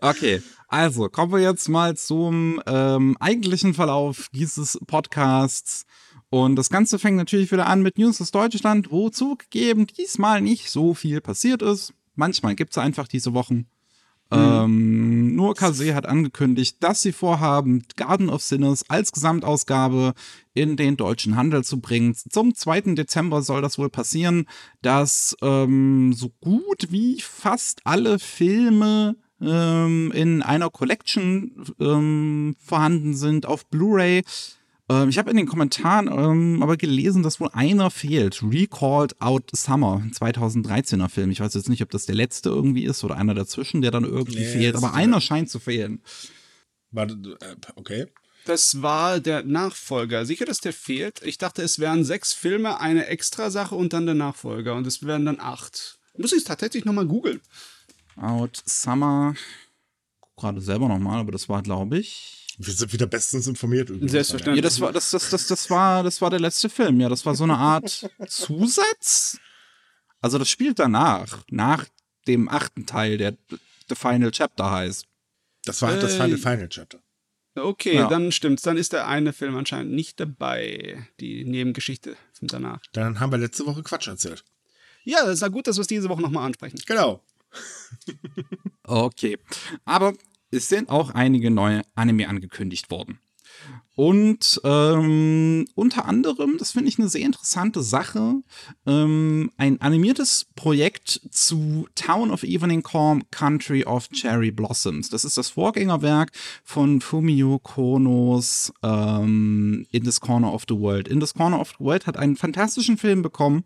okay, also kommen wir jetzt mal zum ähm, eigentlichen Verlauf dieses Podcasts. Und das Ganze fängt natürlich wieder an mit News aus Deutschland, wo zugegeben diesmal nicht so viel passiert ist. Manchmal gibt es einfach diese Wochen. Mhm. Ähm, nur Kase hat angekündigt, dass sie vorhaben, Garden of Sinners als Gesamtausgabe in den deutschen Handel zu bringen. Zum 2. Dezember soll das wohl passieren, dass ähm, so gut wie fast alle Filme ähm, in einer Collection ähm, vorhanden sind auf Blu-ray. Ähm, ich habe in den Kommentaren ähm, aber gelesen, dass wohl einer fehlt. Recalled Out Summer, 2013er Film. Ich weiß jetzt nicht, ob das der letzte irgendwie ist oder einer dazwischen, der dann irgendwie nee, fehlt. Aber einer scheint zu fehlen. Warte, okay. Das war der Nachfolger. Sicher, dass der fehlt? Ich dachte, es wären sechs Filme, eine Extrasache und dann der Nachfolger. Und es wären dann acht. Muss ich es tatsächlich nochmal googeln. Out Summer. Gerade selber nochmal, aber das war, glaube ich. Wir sind wieder bestens informiert. Selbstverständlich. Ja, das war, das, das, das, das, war, das war der letzte Film. Ja, das war so eine Art Zusatz. Also das spielt danach, nach dem achten Teil, der The Final Chapter heißt. Das war halt das Final, Final Chapter. Okay, ja. dann stimmt's. Dann ist der eine Film anscheinend nicht dabei. Die Nebengeschichte von danach. Dann haben wir letzte Woche Quatsch erzählt. Ja, das ist ja gut, dass wir es diese Woche nochmal ansprechen. Genau. okay. Aber es sind auch einige neue Anime angekündigt worden. Und ähm, unter anderem, das finde ich eine sehr interessante Sache, ähm, ein animiertes Projekt zu Town of Evening Calm, Country of Cherry Blossoms. Das ist das Vorgängerwerk von Fumio Konos ähm, In This Corner of the World. In This Corner of the World hat einen fantastischen Film bekommen.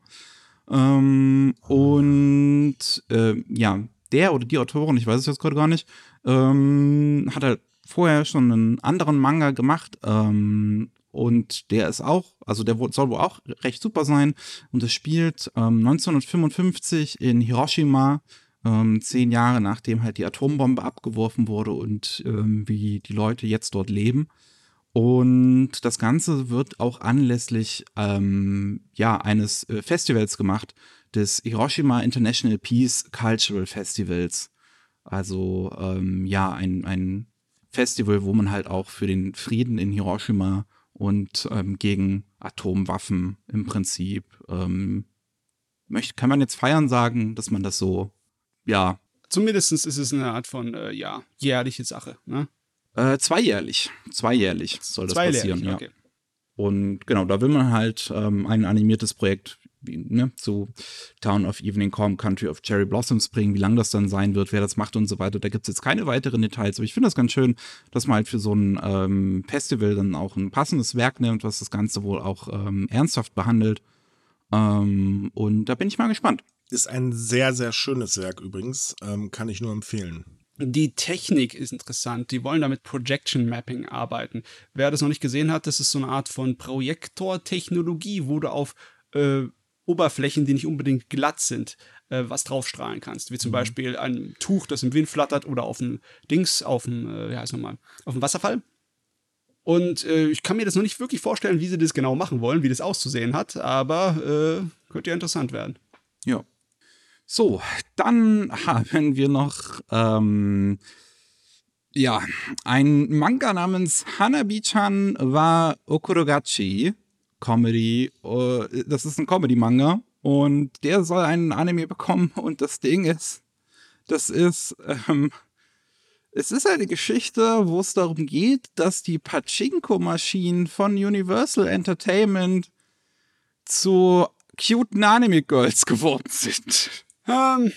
Ähm, und äh, ja, der oder die Autorin, ich weiß es jetzt gerade gar nicht, ähm, hat halt vorher schon einen anderen Manga gemacht ähm, und der ist auch, also der soll wohl auch recht super sein und es spielt ähm, 1955 in Hiroshima, ähm, zehn Jahre nachdem halt die Atombombe abgeworfen wurde und ähm, wie die Leute jetzt dort leben. Und das Ganze wird auch anlässlich ähm, ja, eines äh, Festivals gemacht, des Hiroshima International Peace Cultural Festivals. Also ähm, ja, ein, ein Festival, wo man halt auch für den Frieden in Hiroshima und ähm, gegen Atomwaffen im Prinzip ähm, möchte, kann man jetzt feiern sagen, dass man das so, ja. Zumindest ist es eine Art von, äh, ja, jährliche Sache, ne? Äh, zweijährlich. Zweijährlich soll das Zweijährlich, passieren, ja. okay. Und genau, da will man halt ähm, ein animiertes Projekt ne, zu Town of Evening Calm, Country of Cherry Blossoms bringen, wie lang das dann sein wird, wer das macht und so weiter. Da gibt es jetzt keine weiteren Details, aber ich finde das ganz schön, dass man halt für so ein ähm, Festival dann auch ein passendes Werk nimmt, was das Ganze wohl auch ähm, ernsthaft behandelt. Ähm, und da bin ich mal gespannt. Ist ein sehr, sehr schönes Werk übrigens, ähm, kann ich nur empfehlen. Die Technik ist interessant. Die wollen damit Projection Mapping arbeiten. Wer das noch nicht gesehen hat, das ist so eine Art von Projektortechnologie, wo du auf äh, Oberflächen, die nicht unbedingt glatt sind, äh, was draufstrahlen kannst. Wie zum mhm. Beispiel ein Tuch, das im Wind flattert oder auf dem Dings, auf dem, äh, wie heißt nochmal, auf dem Wasserfall. Und äh, ich kann mir das noch nicht wirklich vorstellen, wie sie das genau machen wollen, wie das auszusehen hat, aber äh, könnte ja interessant werden. Ja. So, dann haben wir noch ähm, ja, ein Manga namens Hanabi-chan wa Okurogachi Comedy. Uh, das ist ein Comedy-Manga und der soll einen Anime bekommen und das Ding ist, das ist ähm, es ist eine Geschichte, wo es darum geht, dass die Pachinko-Maschinen von Universal Entertainment zu cute Anime Girls geworden sind. Ähm,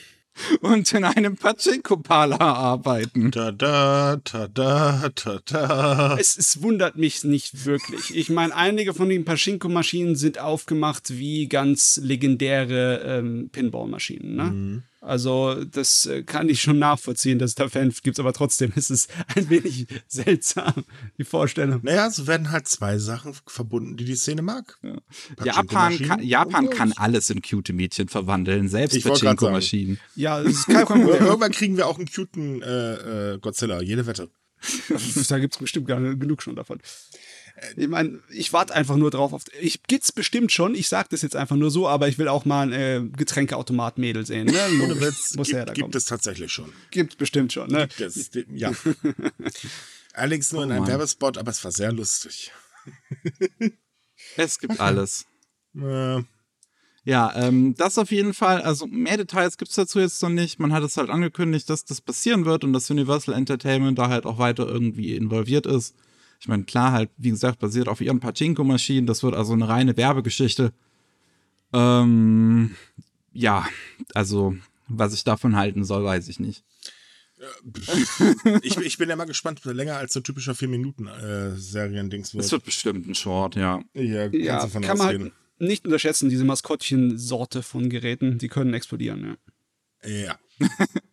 und in einem Pachinko-Parler arbeiten. Tada, tada, tada. Es, es wundert mich nicht wirklich. Ich meine, einige von den Pachinko-Maschinen sind aufgemacht wie ganz legendäre ähm, Pinball-Maschinen. Ne? Mhm. Also, das äh, kann ich schon nachvollziehen, dass es da Fans gibt, aber trotzdem ist es ein wenig seltsam, die Vorstellung. Naja, so werden halt zwei Sachen verbunden, die die Szene mag. Ja. Japan, kann, Japan kann alles in cute Mädchen verwandeln, selbst Pachinko-Maschinen. Ja, das ist kein Problem. Irgendwann kriegen wir auch einen cuten äh, äh, Godzilla, jede Wette. da gibt es bestimmt genug schon davon. Ich meine, ich warte einfach nur drauf. Auf, ich gibt's bestimmt schon. Ich sage das jetzt einfach nur so, aber ich will auch mal ein äh, Getränkeautomat-Mädel sehen. Ne? Ohne Witz, Muss gibt, gibt es tatsächlich schon. Gibt bestimmt schon. Ne? Gibt es, ja. Allerdings nur oh, in einem Mann. Werbespot, aber es war sehr lustig. es gibt alles. Äh. Ja, ähm, das auf jeden Fall. Also mehr Details gibt es dazu jetzt noch nicht. Man hat es halt angekündigt, dass das passieren wird und dass Universal Entertainment da halt auch weiter irgendwie involviert ist. Ich meine, klar, halt, wie gesagt, basiert auf ihren Pachinko-Maschinen. Das wird also eine reine Werbegeschichte. Ähm, ja, also, was ich davon halten soll, weiß ich nicht. ich, ich bin ja mal gespannt, ob er länger als so typischer 4-Minuten-Serien-Dings wird. Es wird bestimmt ein Short, ja. Ja, ja kann man halt nicht unterschätzen, diese Maskottchen-Sorte von Geräten, die können explodieren, ja. Ja.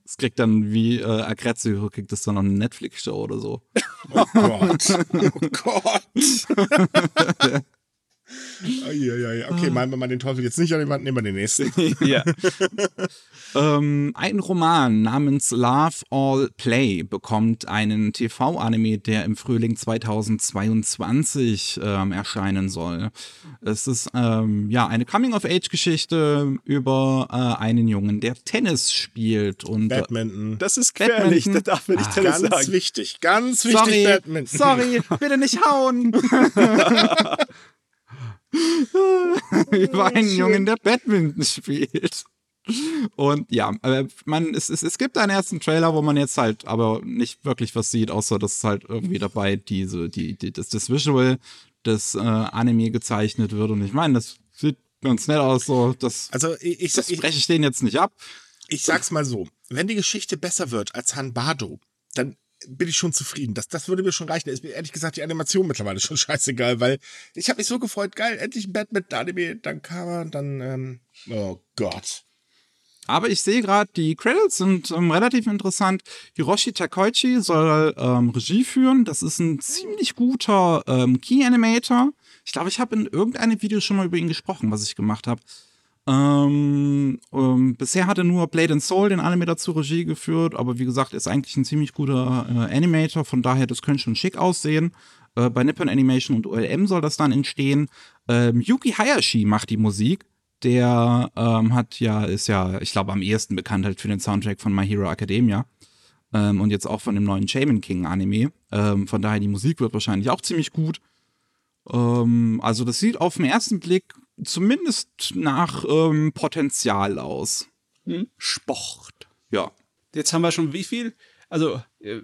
Es kriegt dann wie äh, Agrezio, kriegt das dann noch eine Netflix-Show oder so. Oh Gott. Oh Gott. Okay, meinen wir mal den Teufel jetzt nicht an die Wand, nehmen wir den nächsten. ja. ähm, ein Roman namens Love All Play bekommt einen TV-Anime, der im Frühling 2022 ähm, erscheinen soll. Es ist ähm, ja eine Coming-of-Age-Geschichte über äh, einen Jungen, der Tennis spielt und äh, Badminton. Das ist gefährlich, da darf man nicht Ach, Tennis ganz sagen. wichtig, ganz wichtig sorry, Badminton. Sorry, bitte nicht hauen. Über einen Jungen, der Badminton spielt. Und ja, man, es, es, es gibt einen ersten Trailer, wo man jetzt halt aber nicht wirklich was sieht, außer dass halt irgendwie dabei diese, die, die, das, das Visual des äh, Anime gezeichnet wird. Und ich meine, das sieht ganz nett aus, so. Das, also ich, ich, das spreche ich den jetzt nicht ab. Ich sag's mal so: Wenn die Geschichte besser wird als Han Bado, dann bin ich schon zufrieden. Das, das würde mir schon reichen. Ist mir ehrlich gesagt die Animation mittlerweile schon scheißegal, weil ich habe mich so gefreut, geil, endlich ein Batman-Anime, dann kam er, dann, ähm, oh Gott. Aber ich sehe gerade, die Credits sind ähm, relativ interessant. Hiroshi Takoichi soll ähm, Regie führen. Das ist ein ziemlich guter ähm, Key-Animator. Ich glaube, ich habe in irgendeinem Video schon mal über ihn gesprochen, was ich gemacht habe. Ähm, ähm, bisher hat er nur Blade and Soul, den Anime dazu Regie geführt, aber wie gesagt, ist eigentlich ein ziemlich guter äh, Animator, von daher, das könnte schon schick aussehen. Äh, bei Nippon Animation und OLM soll das dann entstehen. Ähm, Yuki Hayashi macht die Musik. Der ähm, hat ja, ist ja, ich glaube, am ehesten bekannt halt für den Soundtrack von My Hero Academia. Ähm, und jetzt auch von dem neuen Shaman King Anime. Ähm, von daher, die Musik wird wahrscheinlich auch ziemlich gut. also, das sieht auf den ersten Blick zumindest nach ähm, Potenzial aus. Hm? Sport. Ja. Jetzt haben wir schon wie viel? Also, äh,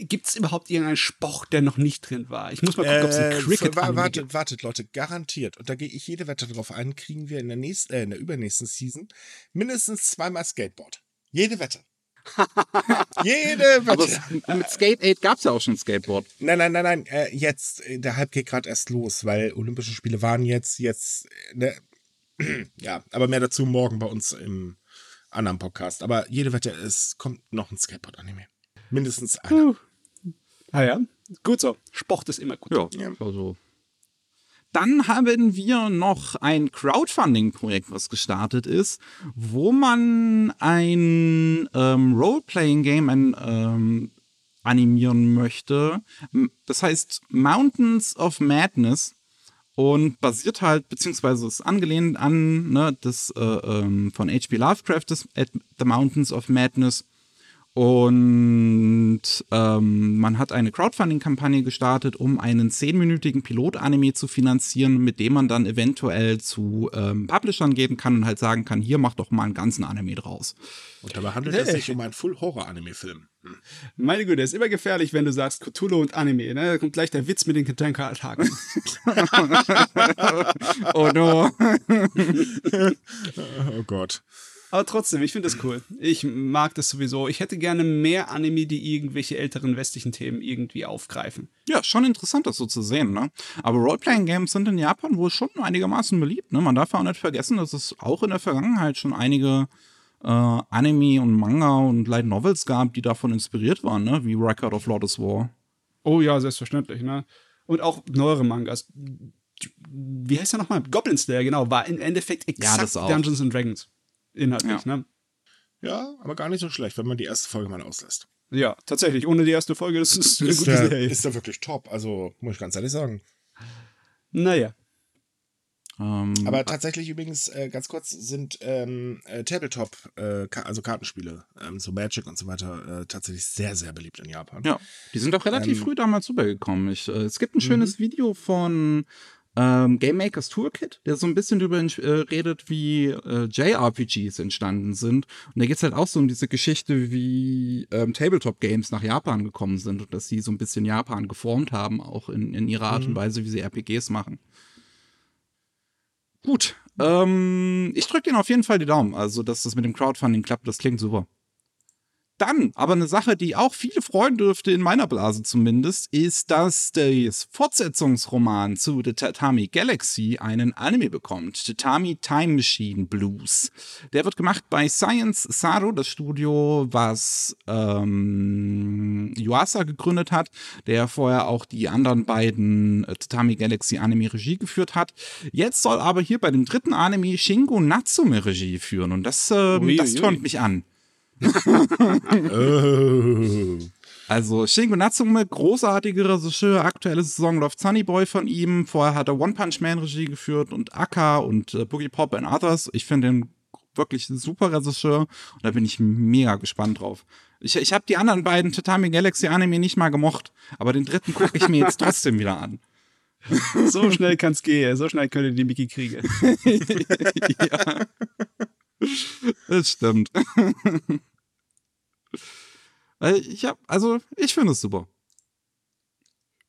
gibt es überhaupt irgendeinen Sport, der noch nicht drin war? Ich muss mal gucken, ob es ein äh, Cricket äh, Wartet, gibt. wartet, Leute, garantiert. Und da gehe ich jede Wette drauf ein, kriegen wir in der nächsten, äh, in der übernächsten Season mindestens zweimal Skateboard. Jede Wette. Jede Wette. Aber mit Skate 8 gab es ja auch schon Skateboard. Nein, nein, nein, nein. Äh, jetzt, äh, der Hype geht gerade erst los, weil Olympische Spiele waren jetzt, jetzt, äh, ne, ja, aber mehr dazu morgen bei uns im anderen Podcast. Aber jede Wette, es kommt noch ein Skateboard-Anime. Mindestens einer. Uh. Ah ja, gut so. Sport ist immer gut. Ja, ja. also Dann haben wir noch ein Crowdfunding-Projekt, was gestartet ist, wo man ein ähm, Role-Playing-Game ähm, animieren möchte. Das heißt Mountains of Madness und basiert halt, beziehungsweise ist angelehnt an ne, das äh, ähm, von H.P. Lovecraft, das The Mountains of Madness. Und ähm, man hat eine Crowdfunding-Kampagne gestartet, um einen zehnminütigen Pilot-Anime zu finanzieren, mit dem man dann eventuell zu ähm, Publishern geben kann und halt sagen kann, hier mach doch mal einen ganzen Anime draus. Und dabei handelt es sich um einen Full-Horror-Anime-Film. Hm. Meine Güte, ist immer gefährlich, wenn du sagst Cthulhu und Anime. Ne? Da kommt gleich der Witz mit den Getränkeattacken. oh no. oh Gott. Aber trotzdem, ich finde das cool. Ich mag das sowieso. Ich hätte gerne mehr Anime, die irgendwelche älteren westlichen Themen irgendwie aufgreifen. Ja, schon interessant, das so zu sehen, ne? Aber Roleplaying-Games sind in Japan wohl schon einigermaßen beliebt, ne? Man darf ja auch nicht vergessen, dass es auch in der Vergangenheit schon einige äh, Anime und Manga und Light Novels gab, die davon inspiriert waren, ne? Wie Record of Lotus War. Oh ja, selbstverständlich, ne? Und auch neuere Mangas. Wie heißt der nochmal? Goblin Slayer, genau, war im Endeffekt exakt ja, Dungeons and Dragons inhaltlich, ja. ne? Ja, aber gar nicht so schlecht, wenn man die erste Folge mal auslässt. Ja, tatsächlich. Ohne die erste Folge, das ist eine ist gute der, Serie. Ist da wirklich top. Also, muss ich ganz ehrlich sagen. Naja. Ähm, aber tatsächlich übrigens, äh, ganz kurz, sind ähm, äh, Tabletop, äh, also Kartenspiele, ähm, so Magic und so weiter, äh, tatsächlich sehr, sehr beliebt in Japan. Ja, die sind auch relativ ähm, früh damals rübergekommen. Ich, äh, es gibt ein schönes mhm. Video von ähm, Game Makers Toolkit, der so ein bisschen darüber äh, redet, wie äh, JRPGs entstanden sind. Und da geht es halt auch so um diese Geschichte, wie ähm, Tabletop-Games nach Japan gekommen sind und dass sie so ein bisschen Japan geformt haben, auch in, in ihrer Art mhm. und Weise, wie sie RPGs machen. Gut, ähm, ich drücke Ihnen auf jeden Fall die Daumen, also dass das mit dem Crowdfunding klappt, das klingt super. Dann, aber eine Sache, die auch viele freuen dürfte, in meiner Blase zumindest, ist, dass das Fortsetzungsroman zu The Tatami Galaxy einen Anime bekommt. Tatami Time Machine Blues. Der wird gemacht bei Science Saro, das Studio, was ähm, Yuasa gegründet hat, der vorher auch die anderen beiden äh, Tatami Galaxy Anime Regie geführt hat. Jetzt soll aber hier bei dem dritten Anime Shingo Natsume Regie führen und das, äh, das tönt mich an oh. Also Shingo Natsume, großartige Regisseur, aktuelle Saison läuft Sunny Boy von ihm. Vorher hat er One Punch Man Regie geführt und Akka und äh, Boogie Pop and Others. Ich finde den wirklich ein super Regisseur und da bin ich mega gespannt drauf. Ich, ich habe die anderen beiden Tatami Galaxy Anime nicht mal gemocht, aber den dritten gucke ich mir jetzt trotzdem wieder an. So schnell kann's gehen, so schnell könnt ihr die Mickey kriegen. ja. Das stimmt. ich hab, also, ich finde es super.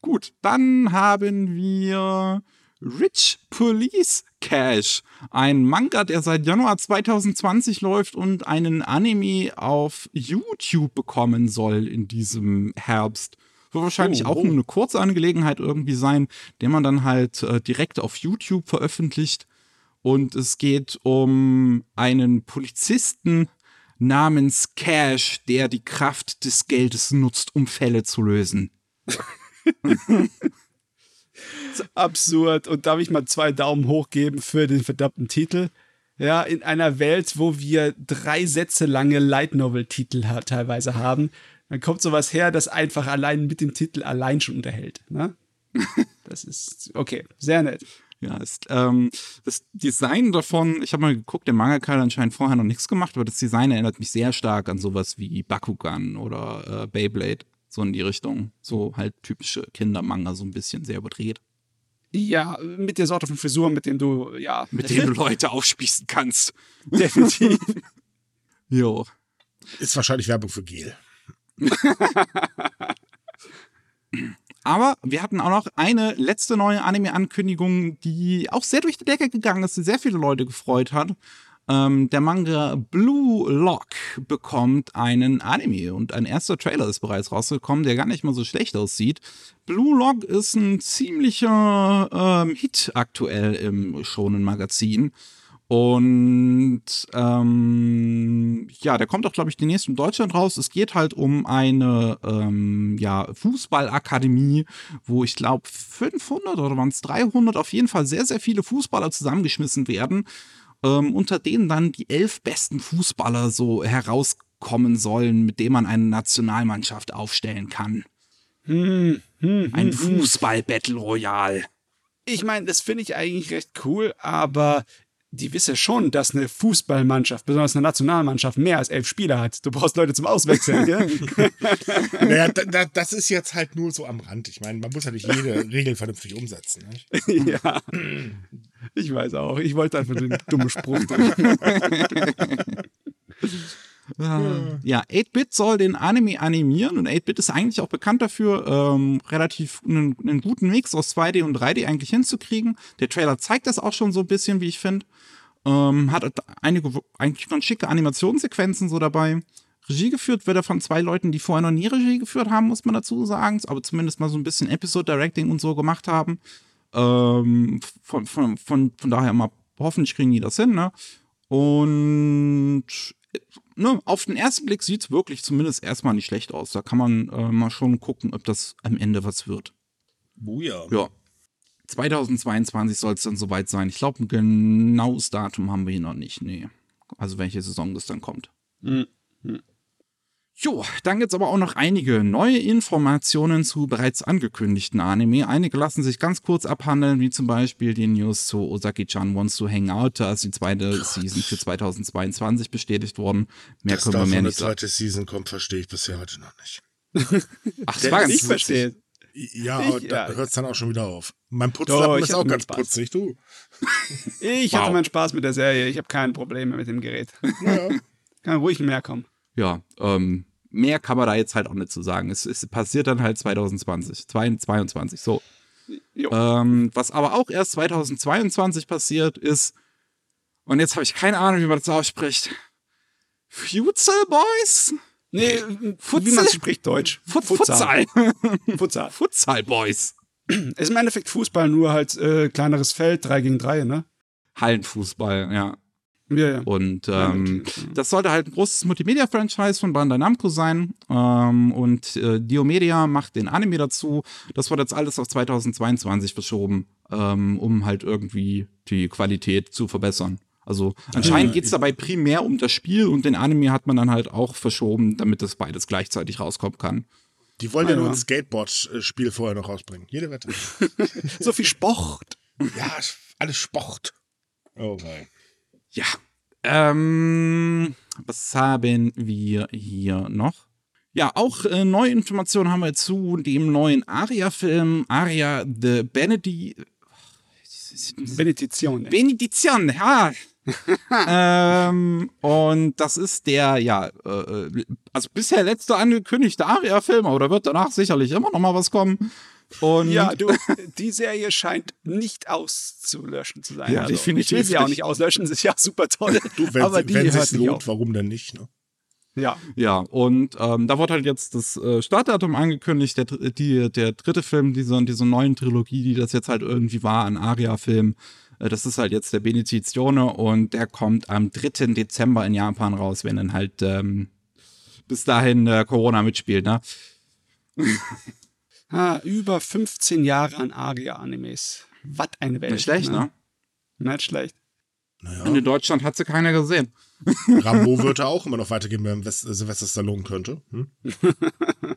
Gut, dann haben wir Rich Police Cash, ein Manga, der seit Januar 2020 läuft und einen Anime auf YouTube bekommen soll in diesem Herbst. Wird wahrscheinlich oh, auch oh. eine kurze Angelegenheit irgendwie sein, den man dann halt äh, direkt auf YouTube veröffentlicht. Und es geht um einen Polizisten namens Cash, der die Kraft des Geldes nutzt, um Fälle zu lösen. absurd. Und darf ich mal zwei Daumen hoch geben für den verdammten Titel? Ja, in einer Welt, wo wir drei Sätze lange Light Novel-Titel ha teilweise haben, dann kommt sowas her, das einfach allein mit dem Titel allein schon unterhält. Ne? Das ist okay, sehr nett. Ja, ist, ähm, das Design davon, ich habe mal geguckt, der Mangaka hat anscheinend vorher noch nichts gemacht, aber das Design erinnert mich sehr stark an sowas wie Bakugan oder äh, Beyblade, so in die Richtung. So halt typische Kindermanga, so ein bisschen sehr überdreht. Ja, mit der Sorte von Frisur, mit dem du, ja. Mit dem du Leute aufspießen kannst. Definitiv. jo. Ist wahrscheinlich Werbung für Gel. Aber wir hatten auch noch eine letzte neue Anime-Ankündigung, die auch sehr durch die Decke gegangen ist, die sehr viele Leute gefreut hat. Ähm, der Manga Blue Lock bekommt einen Anime und ein erster Trailer ist bereits rausgekommen, der gar nicht mal so schlecht aussieht. Blue Lock ist ein ziemlicher ähm, Hit aktuell im Shonen Magazin. Und ähm, ja, der kommt auch, glaube ich, demnächst in Deutschland raus. Es geht halt um eine ähm, ja, Fußballakademie, wo ich glaube 500 oder waren es 300, auf jeden Fall sehr, sehr viele Fußballer zusammengeschmissen werden, ähm, unter denen dann die elf besten Fußballer so herauskommen sollen, mit denen man eine Nationalmannschaft aufstellen kann. Hm, hm, Ein hm, hm. Fußball-Battle Royale. Ich meine, das finde ich eigentlich recht cool, aber die wissen schon, dass eine Fußballmannschaft, besonders eine Nationalmannschaft, mehr als elf Spieler hat. Du brauchst Leute zum Auswechseln, gell? Naja, da, da, das ist jetzt halt nur so am Rand. Ich meine, man muss ja nicht jede Regel vernünftig umsetzen. Ne? ja. Ich weiß auch. Ich wollte einfach den dummen Spruch drücken. Ja, 8-Bit soll den Anime animieren und 8-Bit ist eigentlich auch bekannt dafür, ähm, relativ einen, einen guten Mix aus 2D und 3D eigentlich hinzukriegen. Der Trailer zeigt das auch schon so ein bisschen, wie ich finde. Ähm, hat einige eigentlich ganz schicke Animationssequenzen so dabei. Regie geführt wird er von zwei Leuten, die vorher noch nie Regie geführt haben, muss man dazu sagen, aber zumindest mal so ein bisschen Episode Directing und so gemacht haben. Ähm, von, von, von, von daher mal, hoffentlich kriegen die das hin, ne? Und ne, auf den ersten Blick sieht es wirklich zumindest erstmal nicht schlecht aus. Da kann man äh, mal schon gucken, ob das am Ende was wird. Buja. Ja. 2022 soll es dann soweit sein. Ich glaube, ein genaues Datum haben wir hier noch nicht. Nee. Also welche Saison das dann kommt. Hm. Jo, dann gibt's aber auch noch einige neue Informationen zu bereits angekündigten Anime. Einige lassen sich ganz kurz abhandeln, wie zum Beispiel die News zu Osaki-chan Wants to Hang Out. Da ist die zweite Season für 2022 bestätigt worden. Mehr Dass können wir mehr eine nicht sagen. zweite Season kommt, verstehe ich bisher heute noch nicht. Ach, das war ganz Ich verstehe. Ja, Ich- aber da ja. hört es dann auch schon wieder auf. Mein Doch, Putzlappen ich ist auch ganz Spaß. putzig, du. Ich Wow. hatte meinen Spaß mit der Serie. Ich habe keine Probleme mit dem Gerät. Ja. Kann ruhig mehr kommen. Ja, ähm, mehr kann man da jetzt halt auch nicht zu sagen. Es, es passiert dann halt 2020, 2022, so. Ähm, was aber auch erst 2022 passiert ist, und jetzt habe ich keine Ahnung, wie man das ausspricht. Futsal Boys? Nee, Futsal? wie man spricht Deutsch. Fut Futsal. Futsal. Futsal Boys. Ist im Endeffekt Fußball nur halt äh, kleineres Feld, 3 gegen 3, ne? Hallenfußball, ja. Ja, ja. Und Ja, ähm, okay. das sollte halt ein großes Multimedia-Franchise von Bandai Namco sein. Ähm, und äh, Diomedia macht den Anime dazu. Das wird jetzt alles auf 2022 verschoben, ähm, um halt irgendwie die Qualität zu verbessern. Also anscheinend Äh, geht's dabei primär um das Spiel und den Anime hat man dann halt auch verschoben, damit das beides gleichzeitig rauskommen kann. Die wollen ja nur ja. ein Skateboard-Spiel vorher noch rausbringen. Jede Wette. So viel Sport. ja, alles Sport. Oh nein. Ja. Ähm, was haben wir hier noch? Ja, auch äh, neue Informationen haben wir zu dem neuen Aria-Film, Aria the Benedi Benedizione. Benedizion, ja. ähm, und das ist der, ja, äh, also bisher letzte angekündigte Aria-Film, aber da wird danach sicherlich immer noch mal was kommen. Und Ja, du, die Serie scheint nicht auszulöschen zu sein. Ja, also, definitiv Ich will sie auch nicht. auslöschen, das ist ja super toll. Du, wenn, aber sie- die wenn hört lohnt, auf. warum denn nicht? Ne? Ja. Ja, und ähm, da wurde halt jetzt das äh, Startdatum angekündigt, der, die, der dritte Film dieser, dieser neuen Trilogie, die das jetzt halt irgendwie war, ein Aria-Film. Äh, das ist halt jetzt der Benedizione und der kommt am 3. Dezember in Japan raus, wenn dann halt ähm, bis dahin äh, Corona mitspielt, ne? Ah, über 15 Jahre an Aria-Animes. Was eine Welt. Nicht schlecht, ne? Nicht schlecht. Und Naja, in Deutschland hat sie keiner gesehen. Rambo würde auch immer noch weitergehen, wenn West Sylvester Stallone könnte. Hm?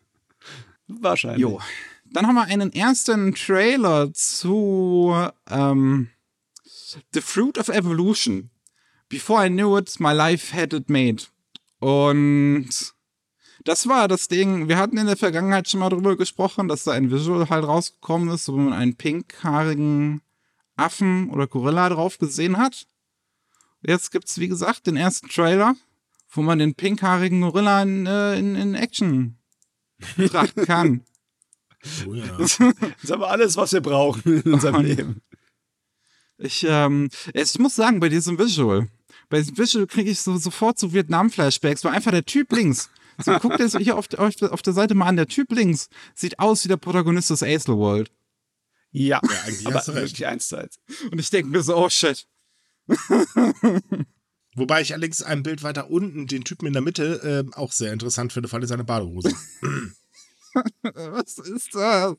Wahrscheinlich. Jo. Dann haben wir einen ersten Trailer zu ähm, The Fruit of Evolution. Before I knew it, my life had it made. Und das war das Ding. Wir hatten in der Vergangenheit schon mal drüber gesprochen, dass da ein Visual halt rausgekommen ist, wo man einen pinkhaarigen Affen oder Gorilla drauf gesehen hat. Jetzt gibt's, wie gesagt, den ersten Trailer, wo man den pinkhaarigen Gorilla in, äh, in, in Action betrachten kann. Oh ja. Das ist aber alles, was wir brauchen in unserem Und- Leben. Ich, ähm, ich muss sagen, bei diesem Visual, bei diesem Visual kriege ich so, sofort so Vietnam-Flashbacks, weil einfach der Typ links, so guckt ihr hier auf, der- auf, auf der Seite mal an, der Typ links sieht aus wie der Protagonist des Ace World. Ja, eigentlich aber hast du recht. wirklich eins zu eins. Und ich denke mir so, oh shit. Wobei ich allerdings ein Bild weiter unten, den Typen in der Mitte, äh, auch sehr interessant finde, weil er seine Badehose. Was ist das?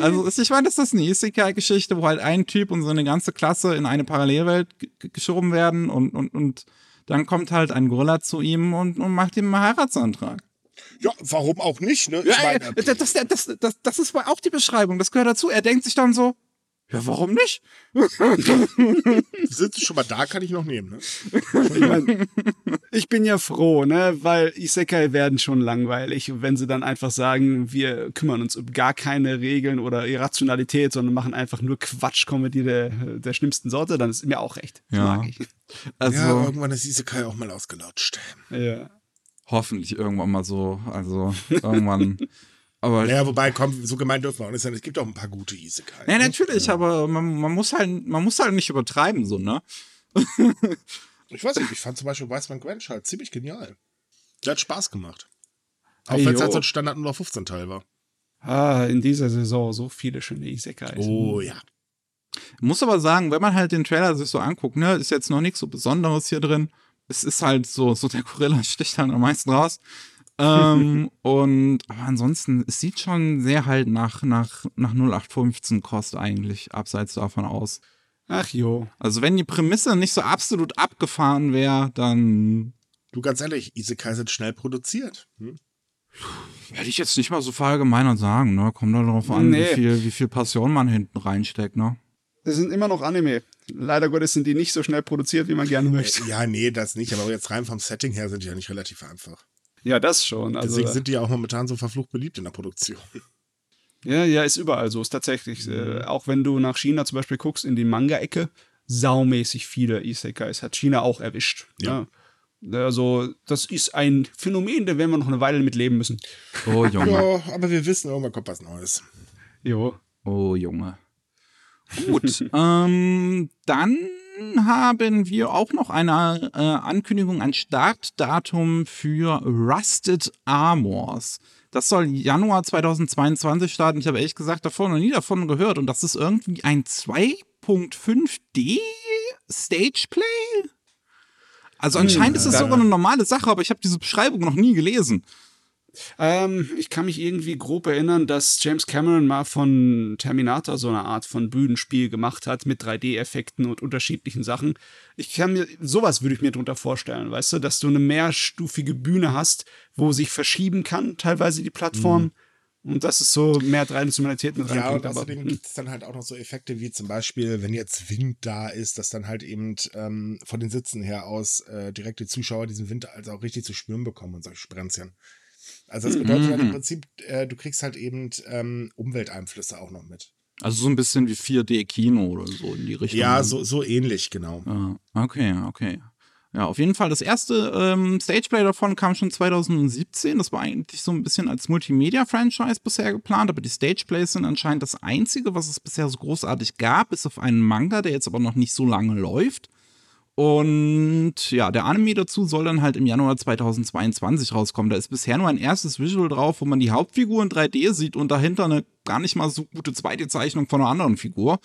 Also, ich meine, das ist eine Isekai-Geschichte, wo halt ein Typ und so eine ganze Klasse in eine Parallelwelt geschoben werden und, und, und dann kommt halt ein Gorilla zu ihm und, und macht ihm einen Heiratsantrag. Ja, warum auch nicht, ne? Ja, meine, das, das, das, das, das ist auch die Beschreibung, das gehört dazu. Er denkt sich dann so, ja, warum nicht? Sind Sie schon mal da, kann ich noch nehmen, ne? Ich, mein, ich bin ja froh, ne? Weil Isekai werden schon langweilig. wenn sie dann einfach sagen, wir kümmern uns um gar keine Regeln oder Irrationalität, sondern machen einfach nur Quatsch-Comedy der, der schlimmsten Sorte, dann ist mir auch recht. Ja. Mag ich. Also, ja, irgendwann ist Isekai auch mal ausgelutscht. Ja. Hoffentlich irgendwann mal so. Also, irgendwann. Aber naja, wobei, komm, so gemeint dürfen wir auch nicht sein. Es gibt auch ein paar gute Isekai. Ja, natürlich, ja. aber man, man, muss halt, man muss halt nicht übertreiben, so, ne? ich weiß nicht, ich fand zum Beispiel Weißmann Gwensch halt ziemlich genial. Der hat Spaß gemacht. Auch wenn es halt so ein Standard nur 15 Teil war. Ah, in dieser Saison so viele schöne Isekais. Oh ja. Muss aber sagen, wenn man halt den Trailer sich so anguckt, ne, ist jetzt noch nichts so Besonderes hier drin. Es ist halt so, so der Gorilla sticht halt am meisten raus ähm, und aber ansonsten, es sieht schon sehr halt nach, nach, nach 0815 Kost eigentlich, abseits davon aus. Ach jo. Also wenn die Prämisse nicht so absolut abgefahren wäre, dann. Du ganz ehrlich, Isekai sind schnell produziert. Hm? Hätte ich jetzt nicht mal so verallgemeinert sagen, ne? Kommt darauf an, nee. wie, viel, wie viel Passion man hinten reinsteckt, ne? Das sind immer noch Anime. Leider Gottes sind die nicht so schnell produziert, wie man gerne möchte. Ja, nee, das nicht. Aber jetzt rein vom Setting her sind die ja nicht relativ einfach. Ja, das schon. Also, Deswegen sind die ja auch momentan so verflucht beliebt in der Produktion. Ja, ja, ist überall so. Ist tatsächlich. Äh, mhm. auch wenn du nach China zum Beispiel guckst, in die Manga-Ecke, saumäßig viele Isekais hat China auch erwischt. Ja. ja. Also, das ist ein Phänomen, da werden wir noch eine Weile mit leben müssen. Oh, Junge. ja, aber wir wissen, irgendwann kommt was Neues. Jo. Oh, Junge. Gut, ähm, dann haben wir auch noch eine äh, Ankündigung, ein Startdatum für Rusted Armors. Das soll Januar 2022 starten. Ich habe ehrlich gesagt davor noch nie davon gehört. Und das ist irgendwie ein 2.5D Stageplay? Also anscheinend ist es sogar eine normale Sache, aber ich habe diese Beschreibung noch nie gelesen. Ähm, ich kann mich irgendwie grob erinnern, dass James Cameron mal von Terminator so eine Art von Bühnenspiel gemacht hat mit 3D-Effekten und unterschiedlichen Sachen. Ich kann mir, sowas würde ich mir drunter vorstellen, weißt du, dass du eine mehrstufige Bühne hast, wo sich verschieben kann, teilweise die Plattform. Mhm. Und das ist so mehr Dreidimensionalität mit Ja, und außerdem gibt es dann halt auch noch so Effekte wie zum Beispiel, wenn jetzt Wind da ist, dass dann halt eben ähm, von den Sitzen her aus äh, direkt die Zuschauer diesen Wind also auch richtig zu spüren bekommen und solche Sprenzchen. Also das bedeutet mhm. halt im mhm. Prinzip, äh, du kriegst halt eben ähm, Umwelteinflüsse auch noch mit. Also so ein bisschen wie 4D-Kino oder so in die Richtung. Ja, so, so ähnlich, genau. Ah, okay, okay. Ja, auf jeden Fall. Das erste ähm, Stageplay davon kam schon 2017. Das war eigentlich so ein bisschen als Multimedia-Franchise bisher geplant, aber die Stageplays sind anscheinend das einzige, was es bisher so großartig gab, bis auf einen Manga, der jetzt aber noch nicht so lange läuft. Und ja, der Anime dazu soll dann halt im Januar 2022 rauskommen. Da ist bisher nur ein erstes Visual drauf, wo man die Hauptfigur in 3D sieht und dahinter eine gar nicht mal so gute zweite Zeichnung von einer anderen Figur.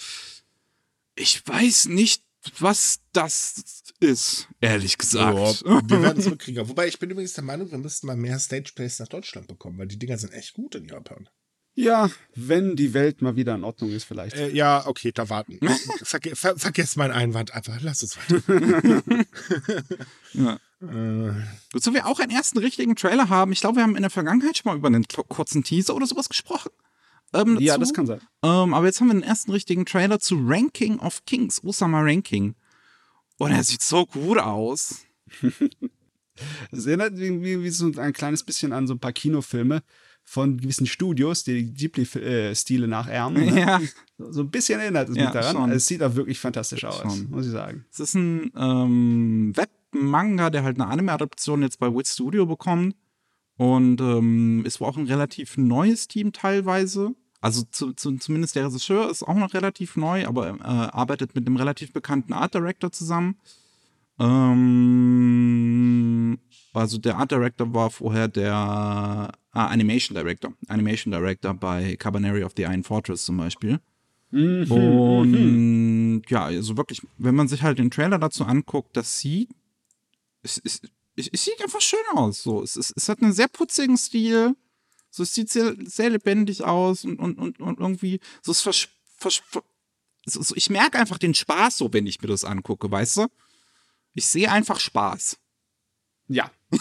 Ich weiß nicht, was das ist, ehrlich gesagt. Ja, wir werden es mitkriegen. Wobei ich bin übrigens der Meinung, wir müssten mal mehr Stageplays nach Deutschland bekommen, weil die Dinger sind echt gut in Japan. Ja, wenn die Welt mal wieder in Ordnung ist, vielleicht. Äh, ja, okay, da warten. Verge ver vergesst meinen Einwand einfach. Lass es weiter. ja. Äh. Wozu wir auch einen ersten richtigen Trailer haben. Ich glaube, wir haben in der Vergangenheit schon mal über einen kurzen Teaser oder sowas gesprochen. Ähm, ja, das kann sein. Ähm, aber jetzt haben wir den ersten richtigen Trailer zu Ranking of Kings, Osama Ranking. Und er sieht so gut aus. Das erinnert irgendwie wie so ein kleines bisschen an so ein paar Kinofilme von gewissen Studios, die die Ghibli-Stile nachahmen. Ne? Ja. So ein bisschen erinnert es ja, mich daran. Also es sieht auch wirklich fantastisch aus, schon. muss ich sagen. Es ist ein ähm, Webmanga, der halt eine Anime-Adaption jetzt bei Wit Studio bekommt. Und ähm, ist wohl auch ein relativ neues Team teilweise. Also zu, zu, zumindest der Regisseur ist auch noch relativ neu, aber äh, arbeitet mit einem relativ bekannten Art Director zusammen. Ähm, also der Art Director war vorher der ah, Animation Director. Animation Director bei Cabaneri of the Iron Fortress zum Beispiel. Mhm. Und ja, also wirklich, wenn man sich halt den Trailer dazu anguckt, das sieht, es, es, es, es sieht einfach schön aus. So. Es, es, es hat einen sehr putzigen Stil. So, es sieht sehr, sehr lebendig aus und, und, und, und irgendwie, so, es vers, vers, so, so, ich merke einfach den Spaß so, wenn ich mir das angucke, weißt du? Ich sehe einfach Spaß. Ja.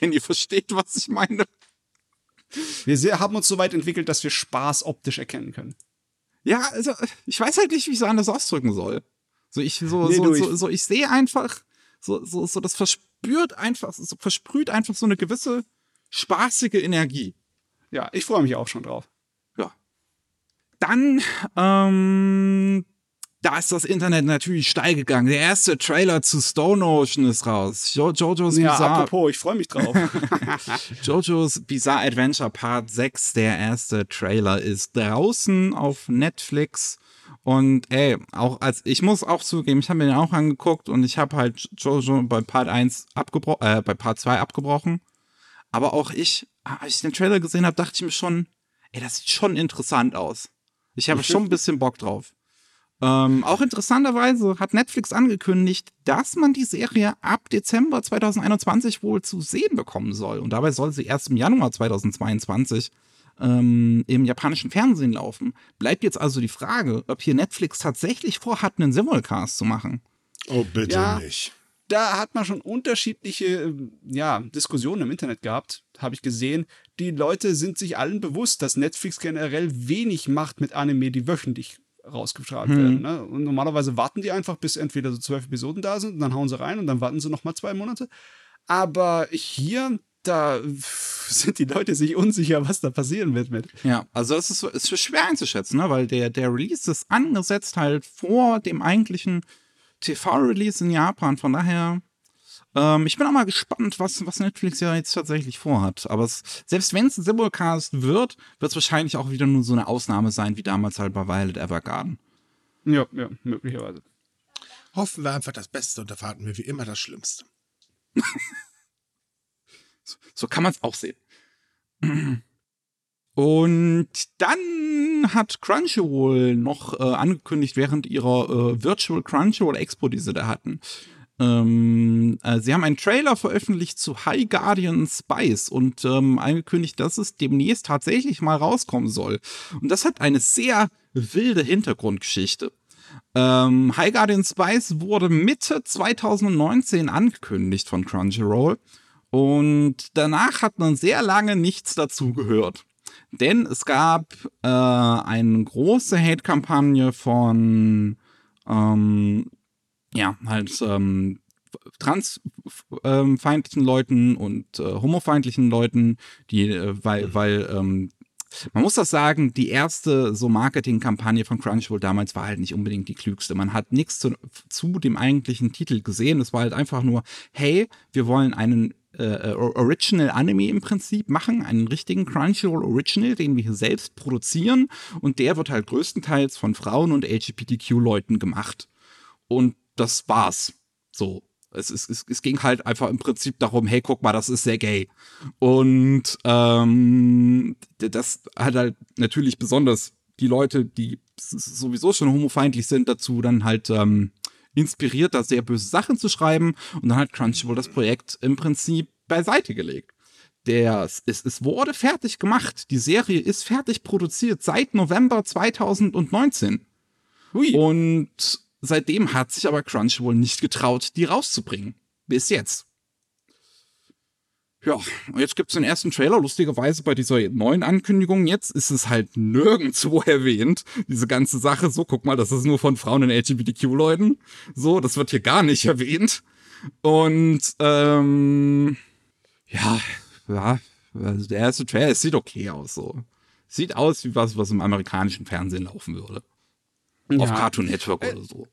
wenn ihr versteht, was ich meine. Wir haben uns so weit entwickelt, dass wir Spaß optisch erkennen können. Ja, also ich weiß halt nicht, wie ich es anders ausdrücken soll. So ich so nee, so, so, so, ich sehe einfach so so so das verspürt einfach so versprüht einfach so eine gewisse spaßige Energie. Ja, ich freue mich auch schon drauf. Ja. Dann ähm, da ist das Internet natürlich steil gegangen. Der erste Trailer zu Stone Ocean ist raus. Jo Jojo's ja, Bizarre. apropos, ich freue mich drauf. Jojo's Bizarre Adventure Part 6, der erste Trailer, ist draußen auf Netflix. Und ey, auch als ich muss auch zugeben, ich habe mir den auch angeguckt und ich habe halt Jojo bei Part 1 abgebrochen, äh, bei Part 2 abgebrochen. Aber auch ich, als ich den Trailer gesehen habe, dachte ich mir schon, ey, das sieht schon interessant aus. Ich habe schon ein bisschen Bock drauf. Ähm, auch interessanterweise hat Netflix angekündigt, dass man die Serie ab Dezember 2021 wohl zu sehen bekommen soll. Und dabei soll sie erst im Januar 2022 ähm, im japanischen Fernsehen laufen. Bleibt jetzt also die Frage, ob hier Netflix tatsächlich vorhat, einen Simulcast zu machen. Oh, bitte ja, nicht. Da hat man schon unterschiedliche ja, Diskussionen im Internet gehabt, habe ich gesehen. Die Leute sind sich allen bewusst, dass Netflix generell wenig macht mit Anime, die wöchentlich rausgestrahlt hm. werden. Ne? Und normalerweise warten die einfach, bis entweder so zwölf Episoden da sind, und dann hauen sie rein und dann warten sie nochmal zwei Monate. Aber hier, da sind die Leute sich unsicher, was da passieren wird mit. Ja, also es ist, ist schwer einzuschätzen, ne? weil der, der Release ist angesetzt halt vor dem eigentlichen TV-Release in Japan. Von daher ähm, ich bin auch mal gespannt, was, was Netflix ja jetzt tatsächlich vorhat. Aber es, selbst wenn es ein Simulcast wird, wird es wahrscheinlich auch wieder nur so eine Ausnahme sein, wie damals halt bei Violet Evergarden. Ja, ja, möglicherweise. Hoffen wir einfach das Beste und erwarten wir wie immer das Schlimmste. so, so kann man es auch sehen. Und dann hat Crunchyroll noch äh, angekündigt, während ihrer äh, Virtual Crunchyroll Expo, die sie da hatten, ähm, äh, sie haben einen Trailer veröffentlicht zu High Guardian Spice und ähm, angekündigt, dass es demnächst tatsächlich mal rauskommen soll. Und das hat eine sehr wilde Hintergrundgeschichte. Ähm, High Guardian Spice wurde Mitte 2019 angekündigt von Crunchyroll und danach hat man sehr lange nichts dazu gehört. Denn es gab äh, eine große Hate-Kampagne von ähm, ja, halt ähm, transfeindlichen ähm, Leuten und äh, homofeindlichen Leuten, die, äh, weil, mhm. weil, ähm, man muss das sagen, die erste so Marketingkampagne von Crunchyroll damals war halt nicht unbedingt die klügste. Man hat nichts zu, zu dem eigentlichen Titel gesehen. Es war halt einfach nur, hey, wir wollen einen äh, Original Anime im Prinzip machen, einen richtigen Crunchyroll Original, den wir hier selbst produzieren und der wird halt größtenteils von Frauen und LGBTQ-Leuten gemacht. Und das war's. So. Es, es, es, es ging halt einfach im Prinzip darum, hey, guck mal, das ist sehr gay. Und ähm, das hat halt natürlich besonders die Leute, die sowieso schon homofeindlich sind, dazu dann halt ähm, inspiriert, da sehr böse Sachen zu schreiben. Und dann hat Crunchyroll das Projekt im Prinzip beiseite gelegt. Der, es, es wurde fertig gemacht. Die Serie ist fertig produziert seit November 2019. Hui. Und Seitdem hat sich aber Crunchyroll nicht getraut, die rauszubringen. Bis jetzt. Ja, und jetzt gibt es den ersten Trailer, lustigerweise bei dieser neuen Ankündigung. Jetzt ist es halt nirgendwo erwähnt, diese ganze Sache. So, guck mal, das ist nur von Frauen und LGBTQ-Leuten. So, das wird hier gar nicht erwähnt. Und, ähm, ja, ja, also der erste Trailer, es sieht okay aus, so. Sieht aus wie was, was im amerikanischen Fernsehen laufen würde. Ja. Auf Cartoon Network oder so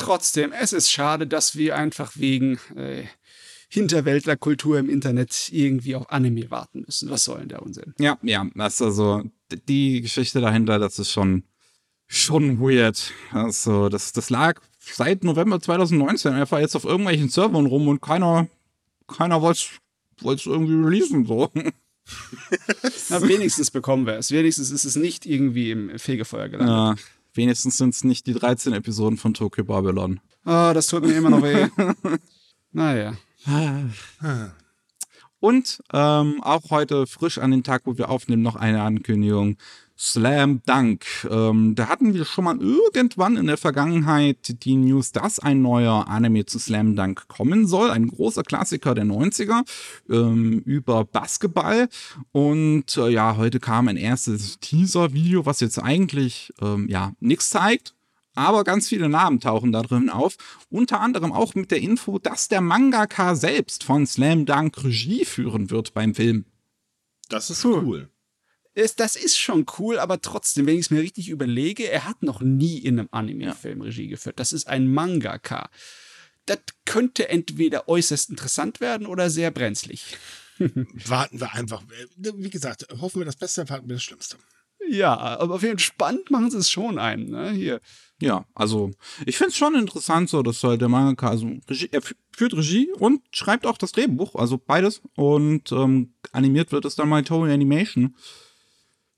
trotzdem, es ist schade, dass wir einfach wegen äh, Hinterwäldlerkultur im Internet irgendwie auf Anime warten müssen. Was soll denn der Unsinn? Ja, ja, das ist also die Geschichte dahinter, das ist schon, schon weird. Also, das, das lag seit November 2019 einfach jetzt auf irgendwelchen Servern rum und keiner, keiner wollte es irgendwie releasen, so. Na, wenigstens bekommen wir es. Wenigstens ist es nicht irgendwie im Fegefeuer gelandet. Ja, wenigstens sind es nicht die 13 Episoden von Tokyo Babylon. Ah, das tut mir immer noch weh. naja. Und ähm, auch heute frisch an den Tag, wo wir aufnehmen, noch eine Ankündigung. Slam Dunk. Ähm, da hatten wir schon mal irgendwann in der Vergangenheit die News, dass ein neuer Anime zu Slam Dunk kommen soll. Ein großer Klassiker der 90er ähm, über Basketball. Und äh, ja, heute kam ein erstes Teaser-Video, was jetzt eigentlich ähm, ja nichts zeigt. Aber ganz viele Namen tauchen da drin auf. Unter anderem auch mit der Info, dass der Mangaka selbst von Slam Dunk Regie führen wird beim Film. Das ist cool ist, das ist schon cool, aber trotzdem, wenn ich es mir richtig überlege, er hat noch nie in einem Anime-Film Regie geführt. Das ist ein Mangaka. Das könnte entweder äußerst interessant werden oder sehr brenzlig. Warten wir einfach. Wie gesagt, hoffen wir das Beste, warten wir das Schlimmste. Ja, aber auf jeden Fall spannend machen sie es schon einem, ne? Hier. Ja, also ich finde es schon interessant, so dass halt der Mangaka, also Regie, er führt Regie und schreibt auch das Drehbuch, also beides. Und ähm, animiert wird es dann mal Toei Animation.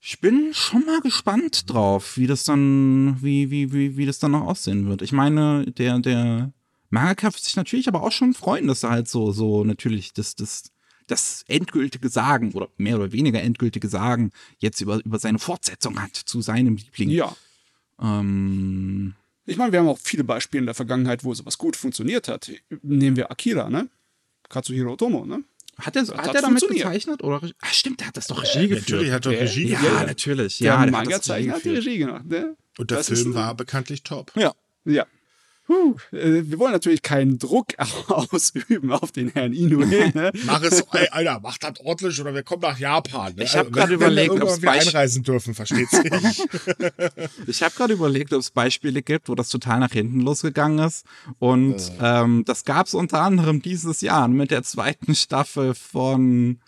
Ich bin schon mal gespannt drauf, wie das dann, wie, wie, wie, wie das dann noch aussehen wird. Ich meine, der, der Mangaka wird sich natürlich aber auch schon freuen, dass er halt so, so natürlich das, das, das endgültige Sagen oder mehr oder weniger endgültige Sagen jetzt über, über seine Fortsetzung hat zu seinem Liebling. Ja. Ähm, ich meine, wir haben auch viele Beispiele in der Vergangenheit, wo sowas gut funktioniert hat. Nehmen wir Akira, ne? Katsuhiro Otomo, ne? Hat er, hat er damit gezeichnet? Oder? Ach, stimmt, der hat das doch Regie geführt. Natürlich hat er Regie ja, geführt. Ja, natürlich. Der ja, Manga-Zeichner hat die Regie gemacht. Ne? Und der das Film war bekanntlich top. Ja. Ja. Puh, äh, wir wollen natürlich keinen Druck ausüben auf den Herrn Inoue. Ne? mach es, ey, Alter, mach das ordentlich oder wir kommen nach Japan. Ne? Ich habe gerade überlegt, ob wir einreisen dürfen, versteht sich. ich habe gerade überlegt, ob es Beispiele gibt, wo das total nach hinten losgegangen ist. Und äh. ähm, das gab es unter anderem dieses Jahr mit der zweiten Staffel von,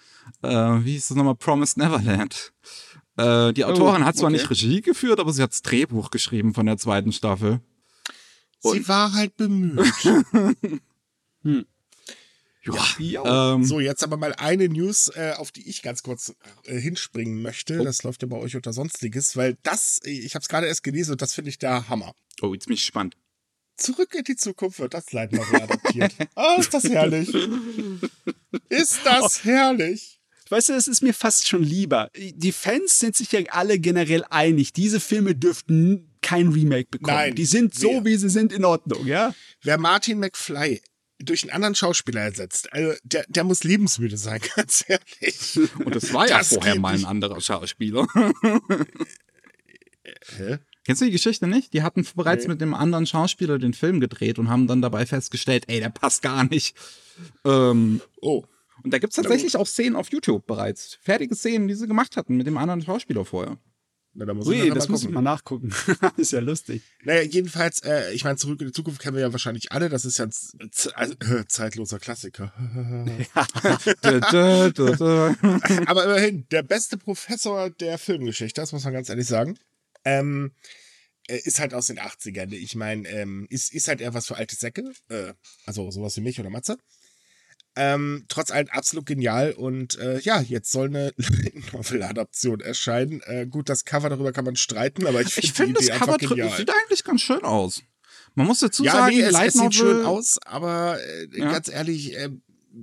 äh, wie hieß das nochmal, Promised Neverland. Äh, die Autorin oh, hat zwar okay. nicht Regie geführt, aber sie hat das Drehbuch geschrieben von der zweiten Staffel. Und Sie war halt bemüht. hm. Ja. Ähm, so, jetzt aber mal eine News, äh, auf die ich ganz kurz äh, hinspringen möchte. Oh. Das läuft ja bei euch unter Sonstiges, weil das, ich habe es gerade erst gelesen und das finde ich der Hammer. Oh, jetzt bin ich gespannt. Zurück in die Zukunft wird das Leid mal adaptiert. oh, ist das herrlich. Ist das herrlich. Weißt du, es ist mir fast schon lieber. Die Fans sind sich ja alle generell einig. Diese Filme dürften kein Remake bekommen. Nein, die sind so, wer, wie sie sind, in Ordnung, ja? Wer Martin McFly durch einen anderen Schauspieler ersetzt, also der, der muss lebensmüde sein, ganz ehrlich. Und das war ja das vorher mal ein anderer Schauspieler. Hä? Kennst du die Geschichte nicht? Die hatten bereits nee. mit dem anderen Schauspieler den Film gedreht und haben dann dabei festgestellt, ey, der passt gar nicht. Ähm, oh. Und da gibt es tatsächlich auch Szenen auf YouTube bereits. Fertige Szenen, die sie gemacht hatten mit dem anderen Schauspieler vorher. Na, da muss Ui, das muss ich mal nachgucken. ist ja lustig. Naja, jedenfalls, äh, ich meine, zurück in die Zukunft kennen wir ja wahrscheinlich alle. Das ist ja ein äh, zeitloser Klassiker. Aber immerhin, der beste Professor der Filmgeschichte, das muss man ganz ehrlich sagen. Ähm, äh, ist halt aus den 80ern. Ich meine, ähm, ist, ist halt eher was für alte Säcke. Äh, also sowas wie mich oder Matze. Ähm, trotz allem absolut genial und äh, ja, jetzt soll eine Novel-Adaption erscheinen. Äh, gut, das Cover darüber kann man streiten, aber ich finde find das Cover sieht eigentlich ganz schön aus. Man muss dazu ja, sagen, nee, es, es sieht schön aus, aber äh, ja. ganz ehrlich, äh,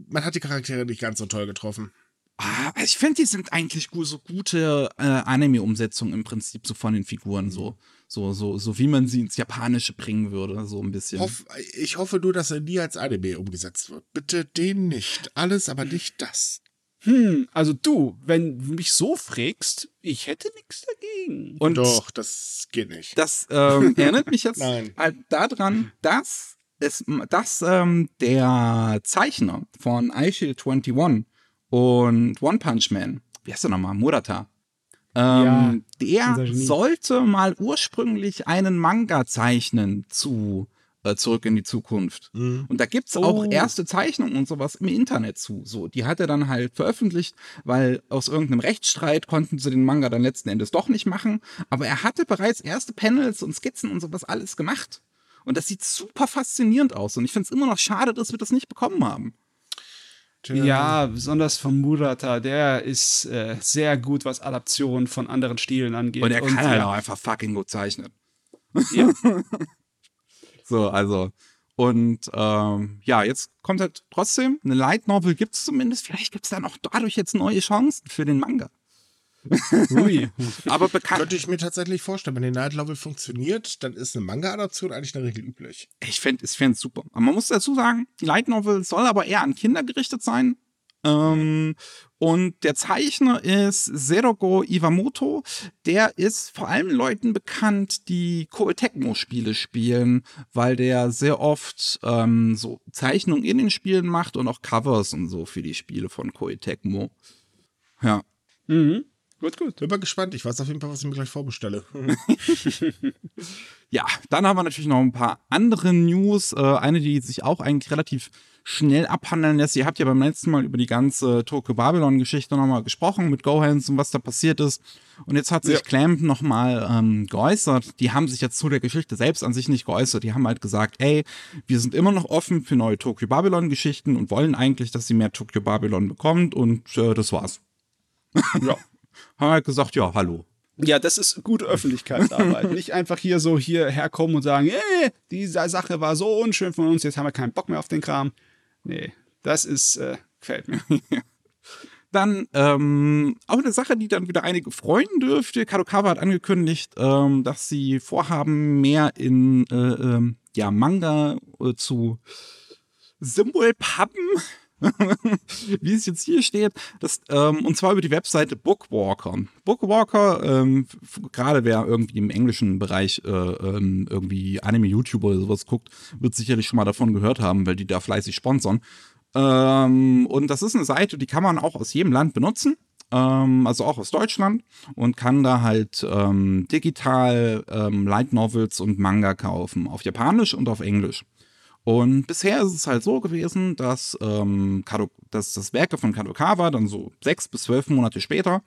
man hat die Charaktere nicht ganz so toll getroffen. Ah, ich finde, die sind eigentlich so gute äh, Anime-Umsetzungen im Prinzip so von den Figuren so. So, so, so wie man sie ins Japanische bringen würde, so ein bisschen. Hoff, ich hoffe nur, dass er nie als Anime umgesetzt wird. Bitte den nicht. Alles, aber nicht das. Hm, also du, wenn du mich so fragst, ich hätte nichts dagegen. Und Doch, das geht nicht. Das ähm, erinnert mich jetzt halt daran, dass, es, dass ähm, der Zeichner von iShield 21 und One Punch Man, wie heißt der nochmal? Murata. Ähm, ja, der sollte mal ursprünglich einen Manga zeichnen zu äh, Zurück in die Zukunft. Mhm. Und da gibt's oh. auch erste Zeichnungen und sowas im Internet zu. So, die hat er dann halt veröffentlicht, weil aus irgendeinem Rechtsstreit konnten sie den Manga dann letzten Endes doch nicht machen. Aber er hatte bereits erste Panels und Skizzen und sowas alles gemacht. Und das sieht super faszinierend aus. Und ich finde es immer noch schade, dass wir das nicht bekommen haben. Ja, besonders von Murata, der ist äh, sehr gut, was Adaptionen von anderen Stilen angeht. Und er kann halt auch einfach fucking gut zeichnen. Ja. so, also. Und ähm, ja, jetzt kommt halt trotzdem, eine Light Novel gibt es zumindest. Vielleicht gibt es dann auch dadurch jetzt neue Chancen für den Manga. Ui. Aber bekannt. Könnte ich mir tatsächlich vorstellen, wenn die Night Novel funktioniert, dann ist eine Manga-Adaption eigentlich in der Regel üblich. Ich fände es fänd super. Aber man muss dazu sagen, die Light Novel soll aber eher an Kinder gerichtet sein. Ähm, und der Zeichner ist Serogo Iwamoto. Der ist vor allem Leuten bekannt, die Koei Tecmo-Spiele spielen, weil der sehr oft ähm, so Zeichnungen in den Spielen macht und auch Covers und so für die Spiele von Koei Tecmo. Ja. Mhm. Gut, gut. Bin mal gespannt. Ich weiß auf jeden Fall, was ich mir gleich vorbestelle. ja, dann haben wir natürlich noch ein paar andere News. Äh, eine, die sich auch eigentlich relativ schnell abhandeln lässt. Ihr habt ja beim letzten Mal über die ganze Tokyo Babylon-Geschichte nochmal gesprochen mit Gohans und was da passiert ist. Und jetzt hat sich ja. Clamp nochmal ähm, geäußert. Die haben sich jetzt zu der Geschichte selbst an sich nicht geäußert. Die haben halt gesagt, ey, wir sind immer noch offen für neue Tokyo Babylon-Geschichten und wollen eigentlich, dass sie mehr Tokyo Babylon bekommt. Und äh, das war's. ja haben halt gesagt, ja, hallo. Ja, das ist gute Öffentlichkeitsarbeit. Nicht einfach hier so hierher kommen und sagen, hey, diese Sache war so unschön von uns, jetzt haben wir keinen Bock mehr auf den Kram. Nee, das ist, äh, gefällt mir. Dann ähm, auch eine Sache, die dann wieder einige freuen dürfte. Kadokawa hat angekündigt, ähm, dass sie vorhaben, mehr in äh, ähm, ja, Manga äh, zu Symbolpappen wie es jetzt hier steht, das, ähm, und zwar über die Webseite Bookwalker. Bookwalker, ähm, gerade wer irgendwie im englischen Bereich äh, ähm, irgendwie Anime, YouTube oder sowas guckt, wird sicherlich schon mal davon gehört haben, weil die da fleißig sponsern. Ähm, und das ist eine Seite, die kann man auch aus jedem Land benutzen ähm, also auch aus Deutschland und kann da halt ähm, digital ähm, Light Novels und Manga kaufen, auf Japanisch und auf Englisch. Und bisher ist es halt so gewesen, dass, ähm, Kado, dass das Werke von Kadokawa dann so sechs bis zwölf Monate später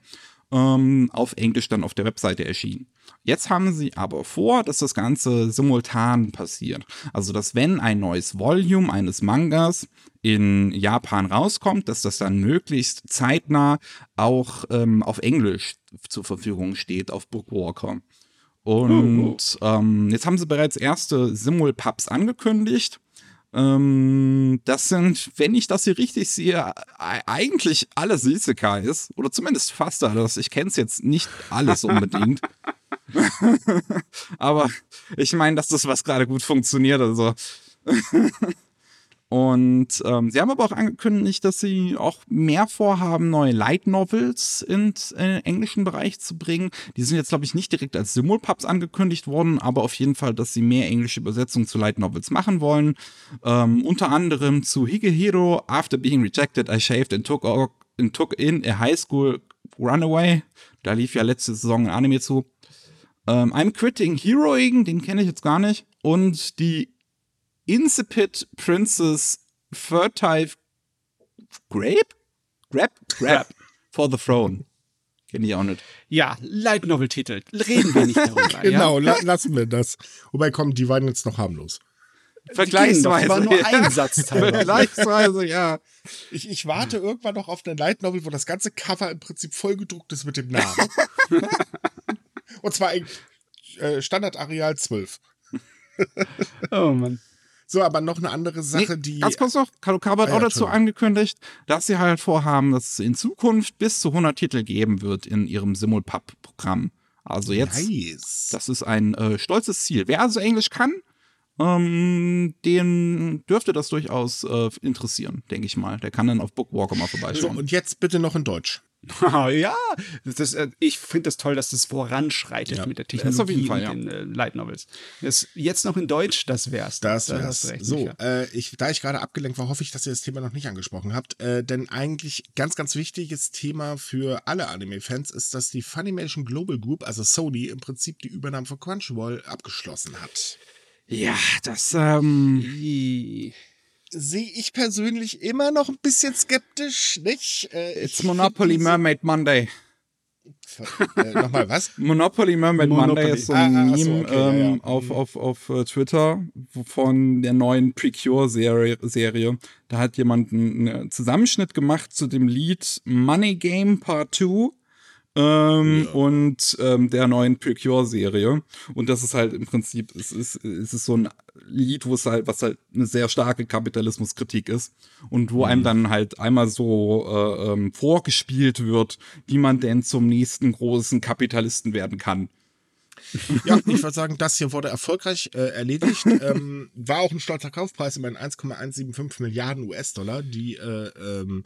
ähm, auf Englisch dann auf der Webseite erschienen. Jetzt haben sie aber vor, dass das Ganze simultan passiert. Also, dass wenn ein neues Volume eines Mangas in Japan rauskommt, dass das dann möglichst zeitnah auch ähm, auf Englisch zur Verfügung steht auf Bookwalker. Und oh, oh. Ähm, jetzt haben sie bereits erste Simulpubs angekündigt. Ähm, das sind, wenn ich das hier richtig sehe, eigentlich alles Isekais. Oder zumindest fast alles. Ich kenne es jetzt nicht alles unbedingt. Aber ich meine, dass das was gerade gut funktioniert. Also Und ähm, sie haben aber auch angekündigt, dass sie auch mehr vorhaben, neue Light Novels ins äh, englischen Bereich zu bringen. Die sind jetzt, glaube ich, nicht direkt als Simulpubs angekündigt worden, aber auf jeden Fall, dass sie mehr englische Übersetzungen zu Light Novels machen wollen. Ähm, unter anderem zu Higehiro, After Being Rejected, I Shaved and Took, and took in a High School Runaway. Da lief ja letzte Saison ein Anime zu. Ähm, I'm Quitting Heroing, den kenne ich jetzt gar nicht. Und die Insipid Princess Fertile Grape? Grab? Grab. For the Throne. Kenne ich auch nicht. Ja, Light Novel Titel. Reden wir nicht darüber. genau, ja? lassen wir das. Wobei kommen, die waren jetzt noch harmlos. Vergleichsweise. war nur ein Satz Vergleichsweise, ja. Ich, ich warte irgendwann noch auf eine Light Novel, wo das ganze Cover im Prinzip vollgedruckt ist mit dem Namen. Und zwar in äh, Standardareal 12. oh Mann. So, aber noch eine andere Sache, nee, die. Ganz kurz noch, Kadokawa hat ah, ja, auch dazu angekündigt, dass sie halt vorhaben, dass es in Zukunft bis zu 100 Titel geben wird in ihrem Simulpub-Programm. Also jetzt, nice. das ist ein äh, stolzes Ziel. Wer also Englisch kann, ähm, den dürfte das durchaus äh, interessieren, denke ich mal. Der kann dann auf Bookwalker mal vorbeischauen. So, und jetzt bitte noch in Deutsch. ja, das, äh, ich finde das toll, dass das voranschreitet ja, mit der Technologie auf jeden Fall, ja. den äh, Light Novels. Das, jetzt noch in Deutsch, das wär's. Das wär's. Recht, so, äh, ich, da ich gerade abgelenkt war, hoffe ich, dass ihr das Thema noch nicht angesprochen habt. Äh, denn eigentlich ganz, ganz wichtiges Thema für alle Anime-Fans ist, dass die Funimation Global Group, also Sony, im Prinzip die Übernahme von Crunchyroll abgeschlossen hat. Ja, das, ähm sehe ich persönlich immer noch ein bisschen skeptisch, nicht? Äh, It's Monopoly Mermaid Monday. äh, Nochmal was? Monopoly Mermaid Monopoly. Monday ist so ein Ah, ah, Meme so, okay, ja, ähm, ja. auf, Mhm. auf, auf äh, Twitter von der neuen Precure-Serie. Serie. Da hat jemand einen einen Zusammenschnitt gemacht zu dem Lied Money Game Part 2 ähm, und ähm, der neuen Precure-Serie. Und das ist halt im Prinzip, es ist, es ist so ein Lied, wo es halt, was halt eine sehr starke Kapitalismuskritik ist und wo einem dann halt einmal so äh, ähm, vorgespielt wird, wie man denn zum nächsten großen Kapitalisten werden kann. Ja, ich würde sagen, das hier wurde erfolgreich äh, erledigt. ähm, war auch ein stolzer Kaufpreis immerhin 1,175 Milliarden US-Dollar, die äh, ähm,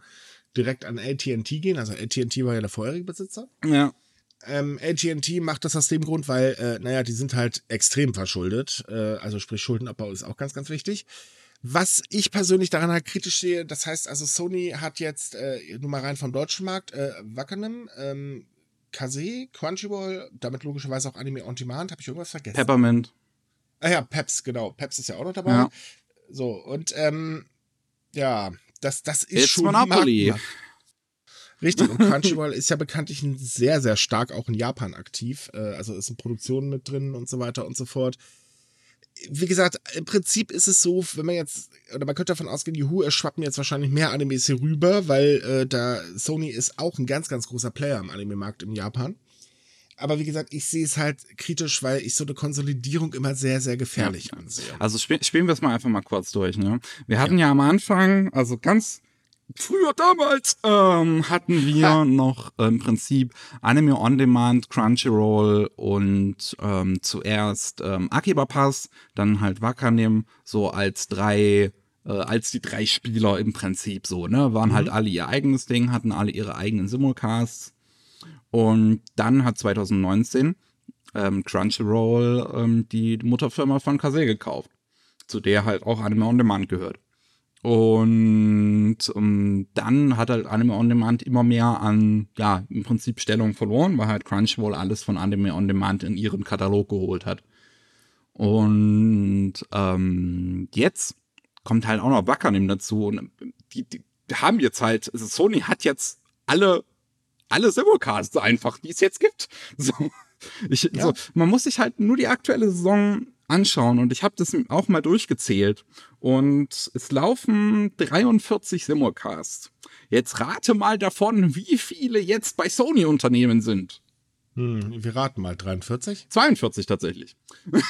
direkt an AT&T gehen. Also AT&T war ja der vorherige Besitzer. Ja. Ähm, AT&T macht das aus dem Grund, weil, äh, naja, die sind halt extrem verschuldet. Äh, also sprich Schuldenabbau ist auch ganz, ganz wichtig. Was ich persönlich daran halt kritisch sehe, das heißt also Sony hat jetzt, äh, nur mal rein vom deutschen Markt, äh, Wackernem, ähm, Kase, Crunchyroll, damit logischerweise auch Anime On Demand, habe ich irgendwas vergessen? Peppermint. Ah ja, Peps, genau. Peps ist ja auch noch dabei. Ja. So, und ähm, ja, das, das ist It's schon Monopoly. Richtig, und Crunchyroll ist ja bekanntlich sehr, sehr stark auch in Japan aktiv. Äh, also ist in Produktionen mit drin und so weiter und so fort. Wie gesagt, im Prinzip ist es so, wenn man jetzt, oder man könnte davon ausgehen, Juhu, es schwappen jetzt wahrscheinlich mehr Animes hier rüber, weil äh, da Sony ist auch ein ganz, ganz großer Player im Anime-Markt in Japan. Aber wie gesagt, ich sehe es halt kritisch, weil ich so eine Konsolidierung immer sehr, sehr gefährlich ansehe. Also spiel, spielen wir es mal einfach mal kurz durch. Ne? Wir hatten ja. am Anfang, also ganz früher damals, ähm, hatten wir Ha. noch äh, im Prinzip Anime On Demand, Crunchyroll und ähm, zuerst ähm, Akiba Pass, dann halt Wakanim, so als drei äh, als die drei Spieler im Prinzip so, ne? Waren halt alle ihr eigenes Ding, hatten alle ihre eigenen Simulcasts. Und dann hat 2019 ähm, Crunchyroll ähm, die Mutterfirma von Kase gekauft, zu der halt auch Anime On Demand gehört. Und ähm, dann hat halt Anime On Demand immer mehr an, ja, im Prinzip Stellung verloren, weil halt Crunchyroll alles von Anime On Demand in ihren Katalog geholt hat. Und ähm, jetzt kommt halt auch noch Wakanim dazu und die, die haben jetzt halt, also Sony hat jetzt alle alle Simulcasts einfach, die es jetzt gibt. So, ich, Ja. so, man muss sich halt nur die aktuelle Saison anschauen und ich habe das auch mal durchgezählt und es laufen 43 Simulcasts. Jetzt rate mal davon, wie viele jetzt bei Sony Unternehmen sind. Hm, wir raten mal 43. 42 tatsächlich.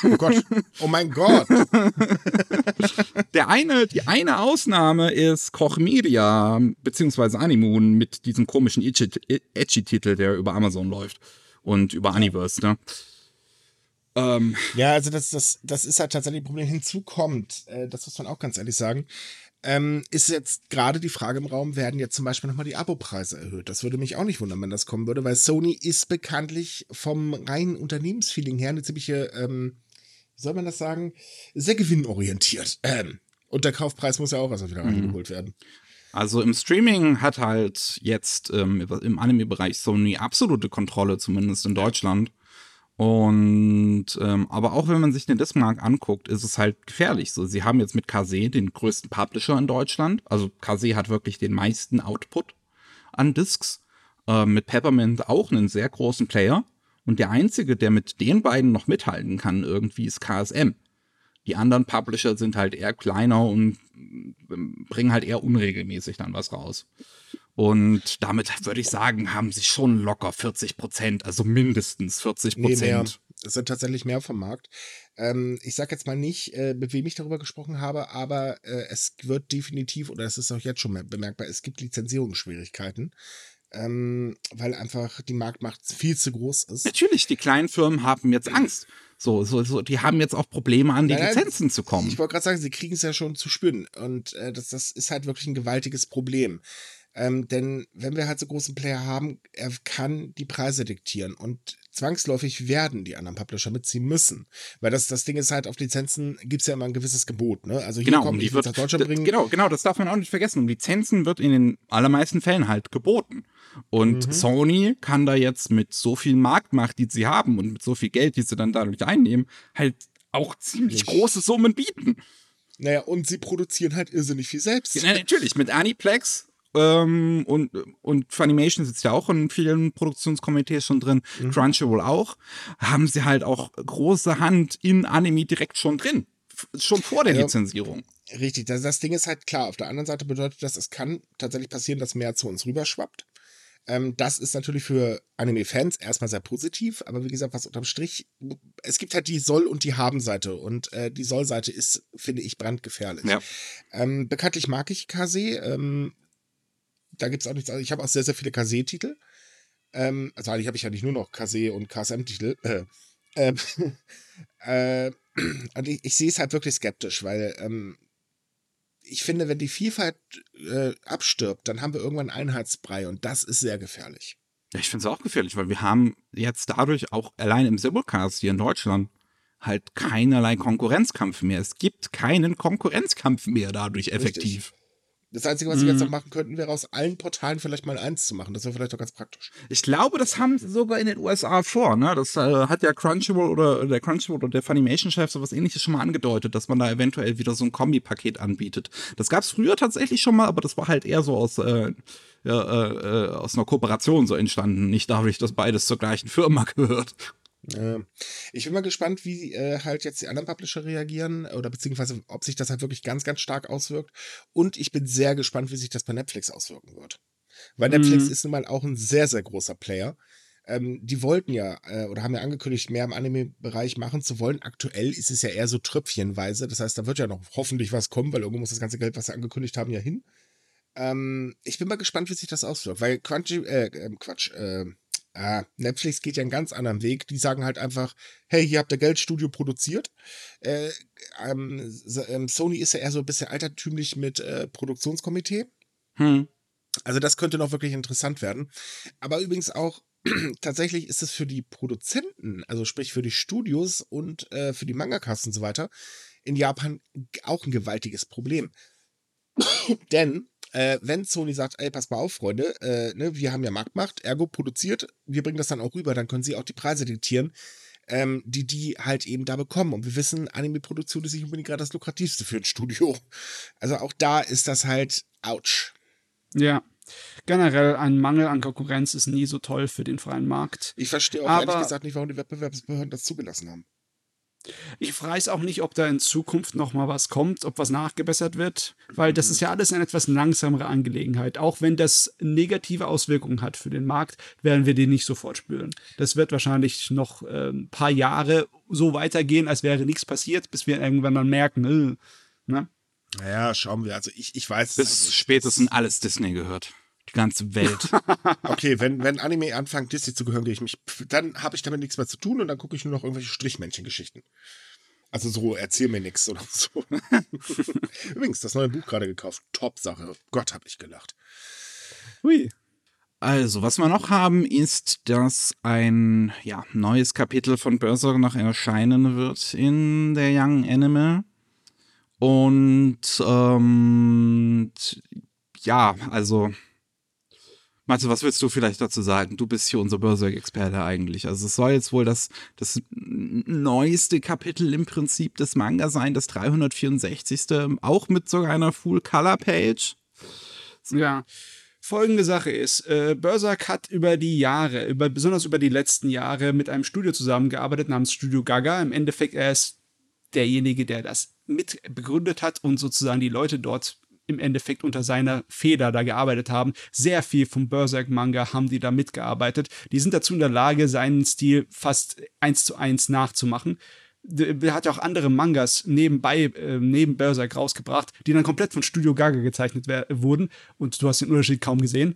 Oh Gott. Oh mein Gott. Der eine, die eine Ausnahme ist Koch Media, beziehungsweise Animoon mit diesem komischen Edgy- Edgy-Titel, der über Amazon läuft und über Universe, ne? Ähm, Ja, also das, das, das ist halt tatsächlich ein Problem. Hinzu kommt, äh, das muss man auch ganz ehrlich sagen, ähm, ist jetzt gerade die Frage im Raum, werden jetzt zum Beispiel nochmal die Abopreise erhöht? Das würde mich auch nicht wundern, wenn das kommen würde, weil Sony ist bekanntlich vom reinen Unternehmensfeeling her eine ziemliche, ähm, wie soll man das sagen, sehr gewinnorientiert. Ähm, und der Kaufpreis muss ja auch erstmal wieder reingeholt werden. Also im Streaming hat halt jetzt ähm, im Anime-Bereich Sony absolute Kontrolle, zumindest in Deutschland. Und ähm, aber auch wenn man sich den Discmark anguckt, ist es halt gefährlich. So, sie haben jetzt mit Kase den größten Publisher in Deutschland. Also Kase hat wirklich den meisten Output an Discs. Ähm, mit Peppermint auch einen sehr großen Player. Und der einzige, der mit den beiden noch mithalten kann, irgendwie, ist KSM. Die anderen Publisher sind halt eher kleiner und ähm, bringen halt eher unregelmäßig dann was raus. Und damit würde ich sagen, haben sie schon locker 40 Prozent, also mindestens 40 Nee, mehr. Prozent. Es sind tatsächlich mehr vom Markt. Ähm, ich sage jetzt mal nicht, äh, mit wem ich darüber gesprochen habe, aber äh, es wird definitiv, oder es ist auch jetzt schon bemerkbar, es gibt Lizenzierungsschwierigkeiten, ähm, weil einfach die Marktmacht viel zu groß ist. Natürlich, die kleinen Firmen haben jetzt Angst. So, so, so, die haben jetzt auch Probleme, an die Nein, Lizenzen zu kommen. Ich wollte gerade sagen, sie kriegen es ja schon zu spüren. Und äh, das, das ist halt wirklich ein gewaltiges Problem. Ähm, denn wenn wir halt so großen Player haben, er kann die Preise diktieren und zwangsläufig werden die anderen Publisher mitziehen müssen. Weil das, das Ding ist halt, auf Lizenzen gibt es ja immer ein gewisses Gebot. Ne? Also hier Genau, kommt, um die wird, nach Deutschland bringen. genau, genau, das darf man auch nicht vergessen. Um Lizenzen wird in den allermeisten Fällen halt geboten. Und Mhm. Sony kann da jetzt mit so viel Marktmacht, die sie haben und mit so viel Geld, die sie dann dadurch einnehmen, halt auch ziemlich große Summen bieten. Naja, und sie produzieren halt irrsinnig viel selbst. Ja, natürlich, mit Aniplex ähm, und, und Funimation sitzt ja auch in vielen Produktionskomitees schon drin, mhm. Crunchyroll auch, haben sie halt auch große Hand in Anime direkt schon drin. Schon vor der ja, Lizenzierung. Richtig, das, das Ding ist halt klar. Auf der anderen Seite bedeutet das, es kann tatsächlich passieren, dass mehr zu uns rüberschwappt. Ähm, das ist natürlich für Anime-Fans erstmal sehr positiv, aber wie gesagt, was unterm Strich, es gibt halt die Soll- und die Haben-Seite und äh, die Soll-Seite ist, finde ich, brandgefährlich. Ja. Ähm, bekanntlich mag ich Kase, ähm, da gibt es auch nichts, also ich habe auch sehr, sehr viele Kase-Titel. Ähm, also eigentlich habe ich ja nicht nur noch Kase und KSM-Titel. Äh, ähm, äh, und ich, ich sehe es halt wirklich skeptisch, weil ähm, ich finde, wenn die Vielfalt äh, abstirbt, dann haben wir irgendwann Einheitsbrei und das ist sehr gefährlich. Ja, ich finde es auch gefährlich, weil wir haben jetzt dadurch auch allein im Simulcast hier in Deutschland halt keinerlei Konkurrenzkampf mehr. Es gibt keinen Konkurrenzkampf mehr dadurch effektiv. Richtig. Das Einzige, was sie jetzt noch mhm. machen könnten, wäre aus allen Portalen vielleicht mal eins zu machen. Das wäre vielleicht auch ganz praktisch. Ich glaube, das haben sie sogar in den USA vor. Ne? Das äh, hat ja Crunchyroll oder der Crunchyroll oder der Funimation-Chef sowas ähnliches schon mal angedeutet, dass man da eventuell wieder so ein Kombi-Paket anbietet. Das gab es früher tatsächlich schon mal, aber das war halt eher so aus, äh, ja, äh, aus einer Kooperation so entstanden. Nicht dadurch, dass beides zur gleichen Firma gehört. Ich bin mal gespannt, wie äh, halt jetzt die anderen Publisher reagieren oder beziehungsweise ob sich das halt wirklich ganz, ganz stark auswirkt. Und ich bin sehr gespannt, wie sich das bei Netflix auswirken wird. Weil Netflix mhm. ist nun mal auch ein sehr, sehr großer Player. Ähm, die wollten ja äh, oder haben ja angekündigt, mehr im Anime-Bereich machen zu wollen. Aktuell ist es ja eher so tröpfchenweise. Das heißt, da wird ja noch hoffentlich was kommen, weil irgendwo muss das ganze Geld, was sie angekündigt haben, ja hin. Ähm, ich bin mal gespannt, wie sich das auswirkt, weil Quatsch, äh, ähm, Quatsch, äh, Ah, Netflix geht ja einen ganz anderen Weg. Die sagen halt einfach, hey, hier habt ihr Geldstudio produziert. Äh, ähm, ähm, Sony ist ja eher so ein bisschen altertümlich mit äh, Produktionskomitee. Hm. Also das könnte noch wirklich interessant werden. Aber übrigens auch, tatsächlich ist es für die Produzenten, also sprich für die Studios und äh, für die Mangakas und so weiter, in Japan auch ein gewaltiges Problem. Denn äh, wenn Sony sagt, ey, pass mal auf, Freunde, äh, ne, wir haben ja Marktmacht, ergo produziert, wir bringen das dann auch rüber, dann können sie auch die Preise diktieren, ähm, die die halt eben da bekommen. Und wir wissen, Anime-Produktion ist nicht unbedingt gerade das lukrativste für ein Studio. Also auch da ist das halt ouch. Ja. Generell ein Mangel an Konkurrenz ist nie so toll für den freien Markt. Ich verstehe auch Aber ehrlich gesagt nicht, warum die Wettbewerbsbehörden das zugelassen haben. Ich weiß auch nicht, ob da in Zukunft noch mal was kommt, ob was nachgebessert wird, weil das ist ja alles eine etwas langsamere Angelegenheit. Auch wenn das negative Auswirkungen hat für den Markt, werden wir die nicht sofort spüren. Das wird wahrscheinlich noch äh, ein paar Jahre so weitergehen, als wäre nichts passiert, bis wir irgendwann dann merken, äh, ne? Naja, schauen wir. Also ich, ich weiß. Bis spätestens alles Disney gehört die ganze Welt. okay, wenn, wenn Anime anfängt, Disney zu gehören, ich mich, dann habe ich damit nichts mehr zu tun und dann gucke ich nur noch irgendwelche Strichmännchen-Geschichten. Also so, erzähl mir nichts oder so. Übrigens, das neue Buch gerade gekauft. Top-Sache. Gott, hab ich gelacht. Hui. Also, was wir noch haben, ist, dass ein ja, neues Kapitel von Berserk noch erscheinen wird in der Young Anime. Und ähm, ja, also Matze, was willst du vielleicht dazu sagen? Du bist hier unser Berserk-Experte eigentlich. Also es soll jetzt wohl das, das neueste Kapitel im Prinzip des Manga sein, das 364. Auch mit sogar einer Full-Color-Page. Ja. Folgende Sache ist, äh, Berserk hat über die Jahre, über, besonders über die letzten Jahre mit einem Studio zusammengearbeitet namens Studio Gaga. Im Endeffekt, er ist derjenige, der das mit begründet hat und sozusagen die Leute dort im Endeffekt unter seiner Feder da gearbeitet haben. Sehr viel vom Berserk-Manga haben die da mitgearbeitet. Die sind dazu in der Lage, seinen Stil fast eins zu eins nachzumachen. Er hat ja auch andere Mangas nebenbei, äh, neben Berserk rausgebracht, die dann komplett von Studio Gaga gezeichnet wurden. Und du hast den Unterschied kaum gesehen.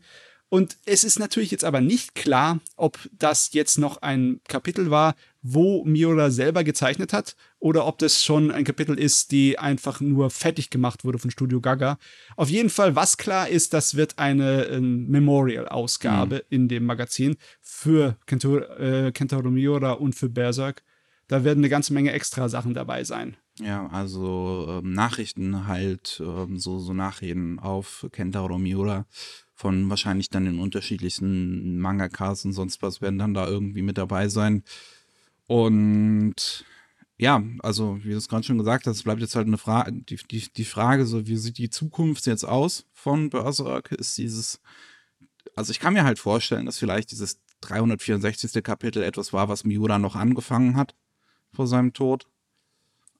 Und es ist natürlich jetzt aber nicht klar, ob das jetzt noch ein Kapitel war, wo Miura selber gezeichnet hat, oder ob das schon ein Kapitel ist, die einfach nur fertig gemacht wurde von Studio Gaga. Auf jeden Fall, was klar ist, das wird eine äh, Memorial-Ausgabe mhm. in dem Magazin für Kento, äh, Kentaro Miura und für Berserk. Da werden eine ganze Menge extra Sachen dabei sein. Ja, also ähm, Nachrichten halt, ähm, so, so Nachreden auf Kentaro Miura von wahrscheinlich dann den unterschiedlichsten Mangakas und sonst was werden dann da irgendwie mit dabei sein. Und ja, also wie du es gerade schon gesagt hast, bleibt jetzt halt eine Frage, die, die, die Frage, so wie sieht die Zukunft jetzt aus von Berserk? Ist dieses, also ich kann mir halt vorstellen, dass vielleicht dieses 364. Kapitel etwas war, was Miura noch angefangen hat vor seinem Tod.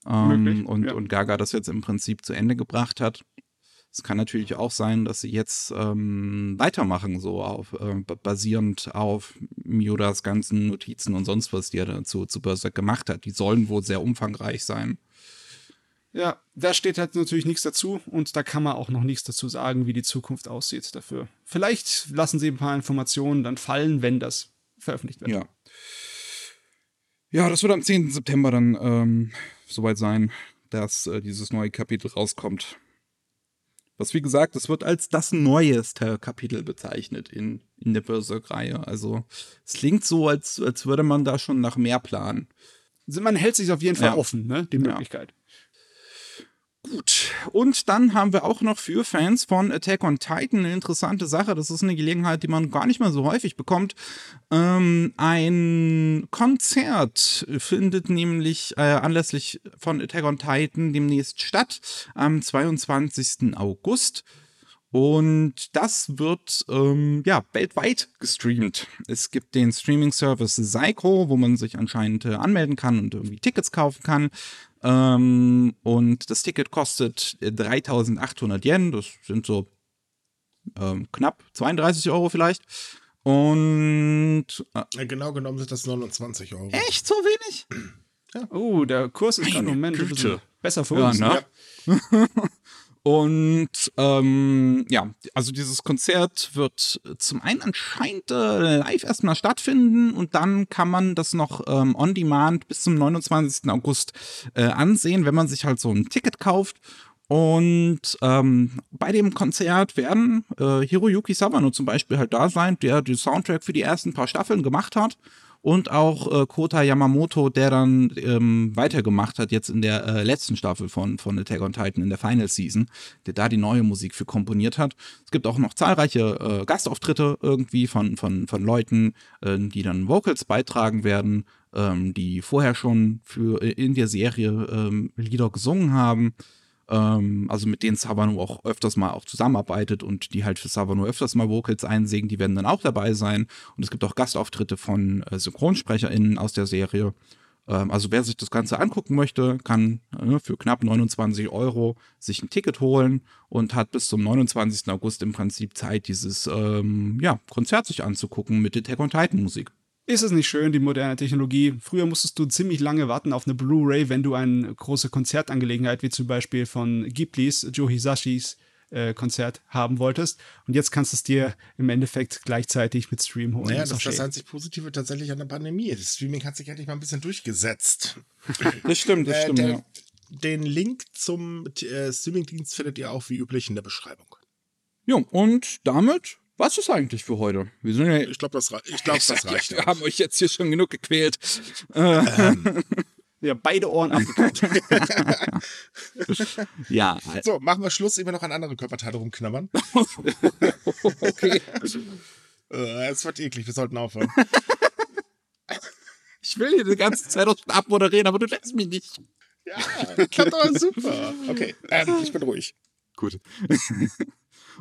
Ähm, und, ja. und Gaga das jetzt im Prinzip zu Ende gebracht hat. Es kann natürlich auch sein, dass sie jetzt ähm, weitermachen, so auf, äh, basierend auf Miuras ganzen Notizen und sonst was, die er dazu zu Berserk gemacht hat. Die sollen wohl sehr umfangreich sein. Ja, da steht halt natürlich nichts dazu und da kann man auch noch nichts dazu sagen, wie die Zukunft aussieht dafür. Vielleicht lassen sie ein paar Informationen dann fallen, wenn das veröffentlicht wird. Ja. Ja, das wird am 10. September dann ähm, soweit sein, dass äh, dieses neue Kapitel rauskommt. Was wie gesagt, es wird als das neueste Kapitel bezeichnet in, in der Berserk-Reihe. Also es klingt so, als, als würde man da schon nach mehr planen. Also man hält sich auf jeden Fall ja. offen, ne? Die Möglichkeit. Ja. Gut, und dann haben wir auch noch für Fans von Attack on Titan eine interessante Sache. Das ist eine Gelegenheit, die man gar nicht mehr so häufig bekommt. Ähm, ein Konzert findet nämlich äh, anlässlich von Attack on Titan demnächst statt, am 22. August. Und das wird ähm, ja weltweit gestreamt. Es gibt den Streaming-Service Psycho, wo man sich anscheinend äh, anmelden kann und irgendwie Tickets kaufen kann. Ähm, und das Ticket kostet 3800 Yen, das sind so ähm, knapp 32 Euro vielleicht. Und äh, genau genommen sind das 29 Euro. Echt so wenig? Ja. Oh, der Kurs ist gerade im Moment besser für uns. Ja, ne? ja. Und ähm, ja, also dieses Konzert wird zum einen anscheinend äh, live erstmal stattfinden und dann kann man das noch ähm, on demand bis zum 29. August äh, ansehen, wenn man sich halt so ein Ticket kauft. Und ähm, bei dem Konzert werden äh, Hiroyuki Sawano zum Beispiel halt da sein, der den Soundtrack für die ersten paar Staffeln gemacht hat und auch äh, Kota Yamamoto, der dann ähm, weitergemacht hat jetzt in der äh, letzten Staffel von, von Attack on Titan in der Final Season, der da die neue Musik für komponiert hat. Es gibt auch noch zahlreiche äh, Gastauftritte irgendwie von, von, von Leuten, äh, die dann Vocals beitragen werden, ähm, die vorher schon für äh, in der Serie ähm, Lieder gesungen haben ähm, also mit denen Savano auch öfters mal auch zusammenarbeitet und die halt für Savano öfters mal Vocals einsingen, die werden dann auch dabei sein. Und es gibt auch Gastauftritte von äh, SynchronsprecherInnen aus der Serie. Ähm, also wer sich das Ganze angucken möchte, kann äh, für knapp 29 Euro sich ein Ticket holen und hat bis zum 29. August im Prinzip Zeit, dieses ähm, ja, Konzert sich anzugucken mit Attack on Titan Musik. Ist es nicht schön, die moderne Technologie? Früher musstest du ziemlich lange warten auf eine Blu-ray, wenn du eine große Konzertangelegenheit, wie zum Beispiel von Ghiblis, Joe Hisashis äh, Konzert haben wolltest. Und jetzt kannst du es dir im Endeffekt gleichzeitig mit Stream holen. Naja, das ist das einzig Positive tatsächlich an der Pandemie. Das Streaming hat sich endlich mal ein bisschen durchgesetzt. Das stimmt, das äh, stimmt, der, ja. Den Link zum äh, Streamingdienst findet ihr auch wie üblich in der Beschreibung. Ja, und damit was ist eigentlich für heute? Wir sind ja ich glaube, das, ich glaub, das reicht. wir haben euch jetzt hier schon genug gequält. Ähm. Ja, beide Ohren abgekackt. ja. So, machen wir Schluss, immer noch an andere Körperteile rumknabbern. okay. Äh, es wird eklig, wir sollten aufhören. Ich will hier die ganze Zeit auch schon abmoderieren, aber du lässt mich nicht. Ja, klappt aber super. Okay, ähm, ich bin ruhig. Gut.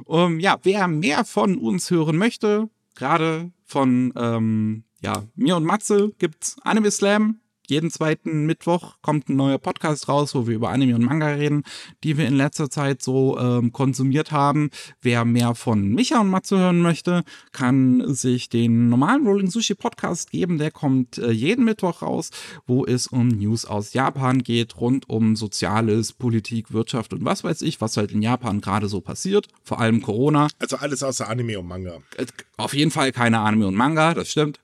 Um, ja, wer mehr von uns hören möchte, gerade von ähm, ja, mir und Matze, gibt's Anime Slam jeden zweiten Mittwoch kommt ein neuer Podcast raus, wo wir über Anime und Manga reden, die wir in letzter Zeit so ähm, konsumiert haben. Wer mehr von Micha und Matze hören möchte, kann sich den normalen Rolling Sushi Podcast geben. Der kommt äh, jeden Mittwoch raus, wo es um News aus Japan geht, rund um Soziales, Politik, Wirtschaft und was weiß ich, was halt in Japan gerade so passiert. Vor allem Corona. Also alles außer Anime und Manga. Äh, auf jeden Fall keine Anime und Manga, das stimmt.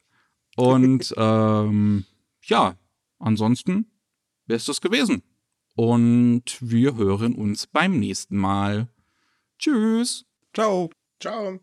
Und ähm, ja, Ansonsten wäre es das gewesen. Und wir hören uns beim nächsten Mal. Tschüss. Ciao. Ciao.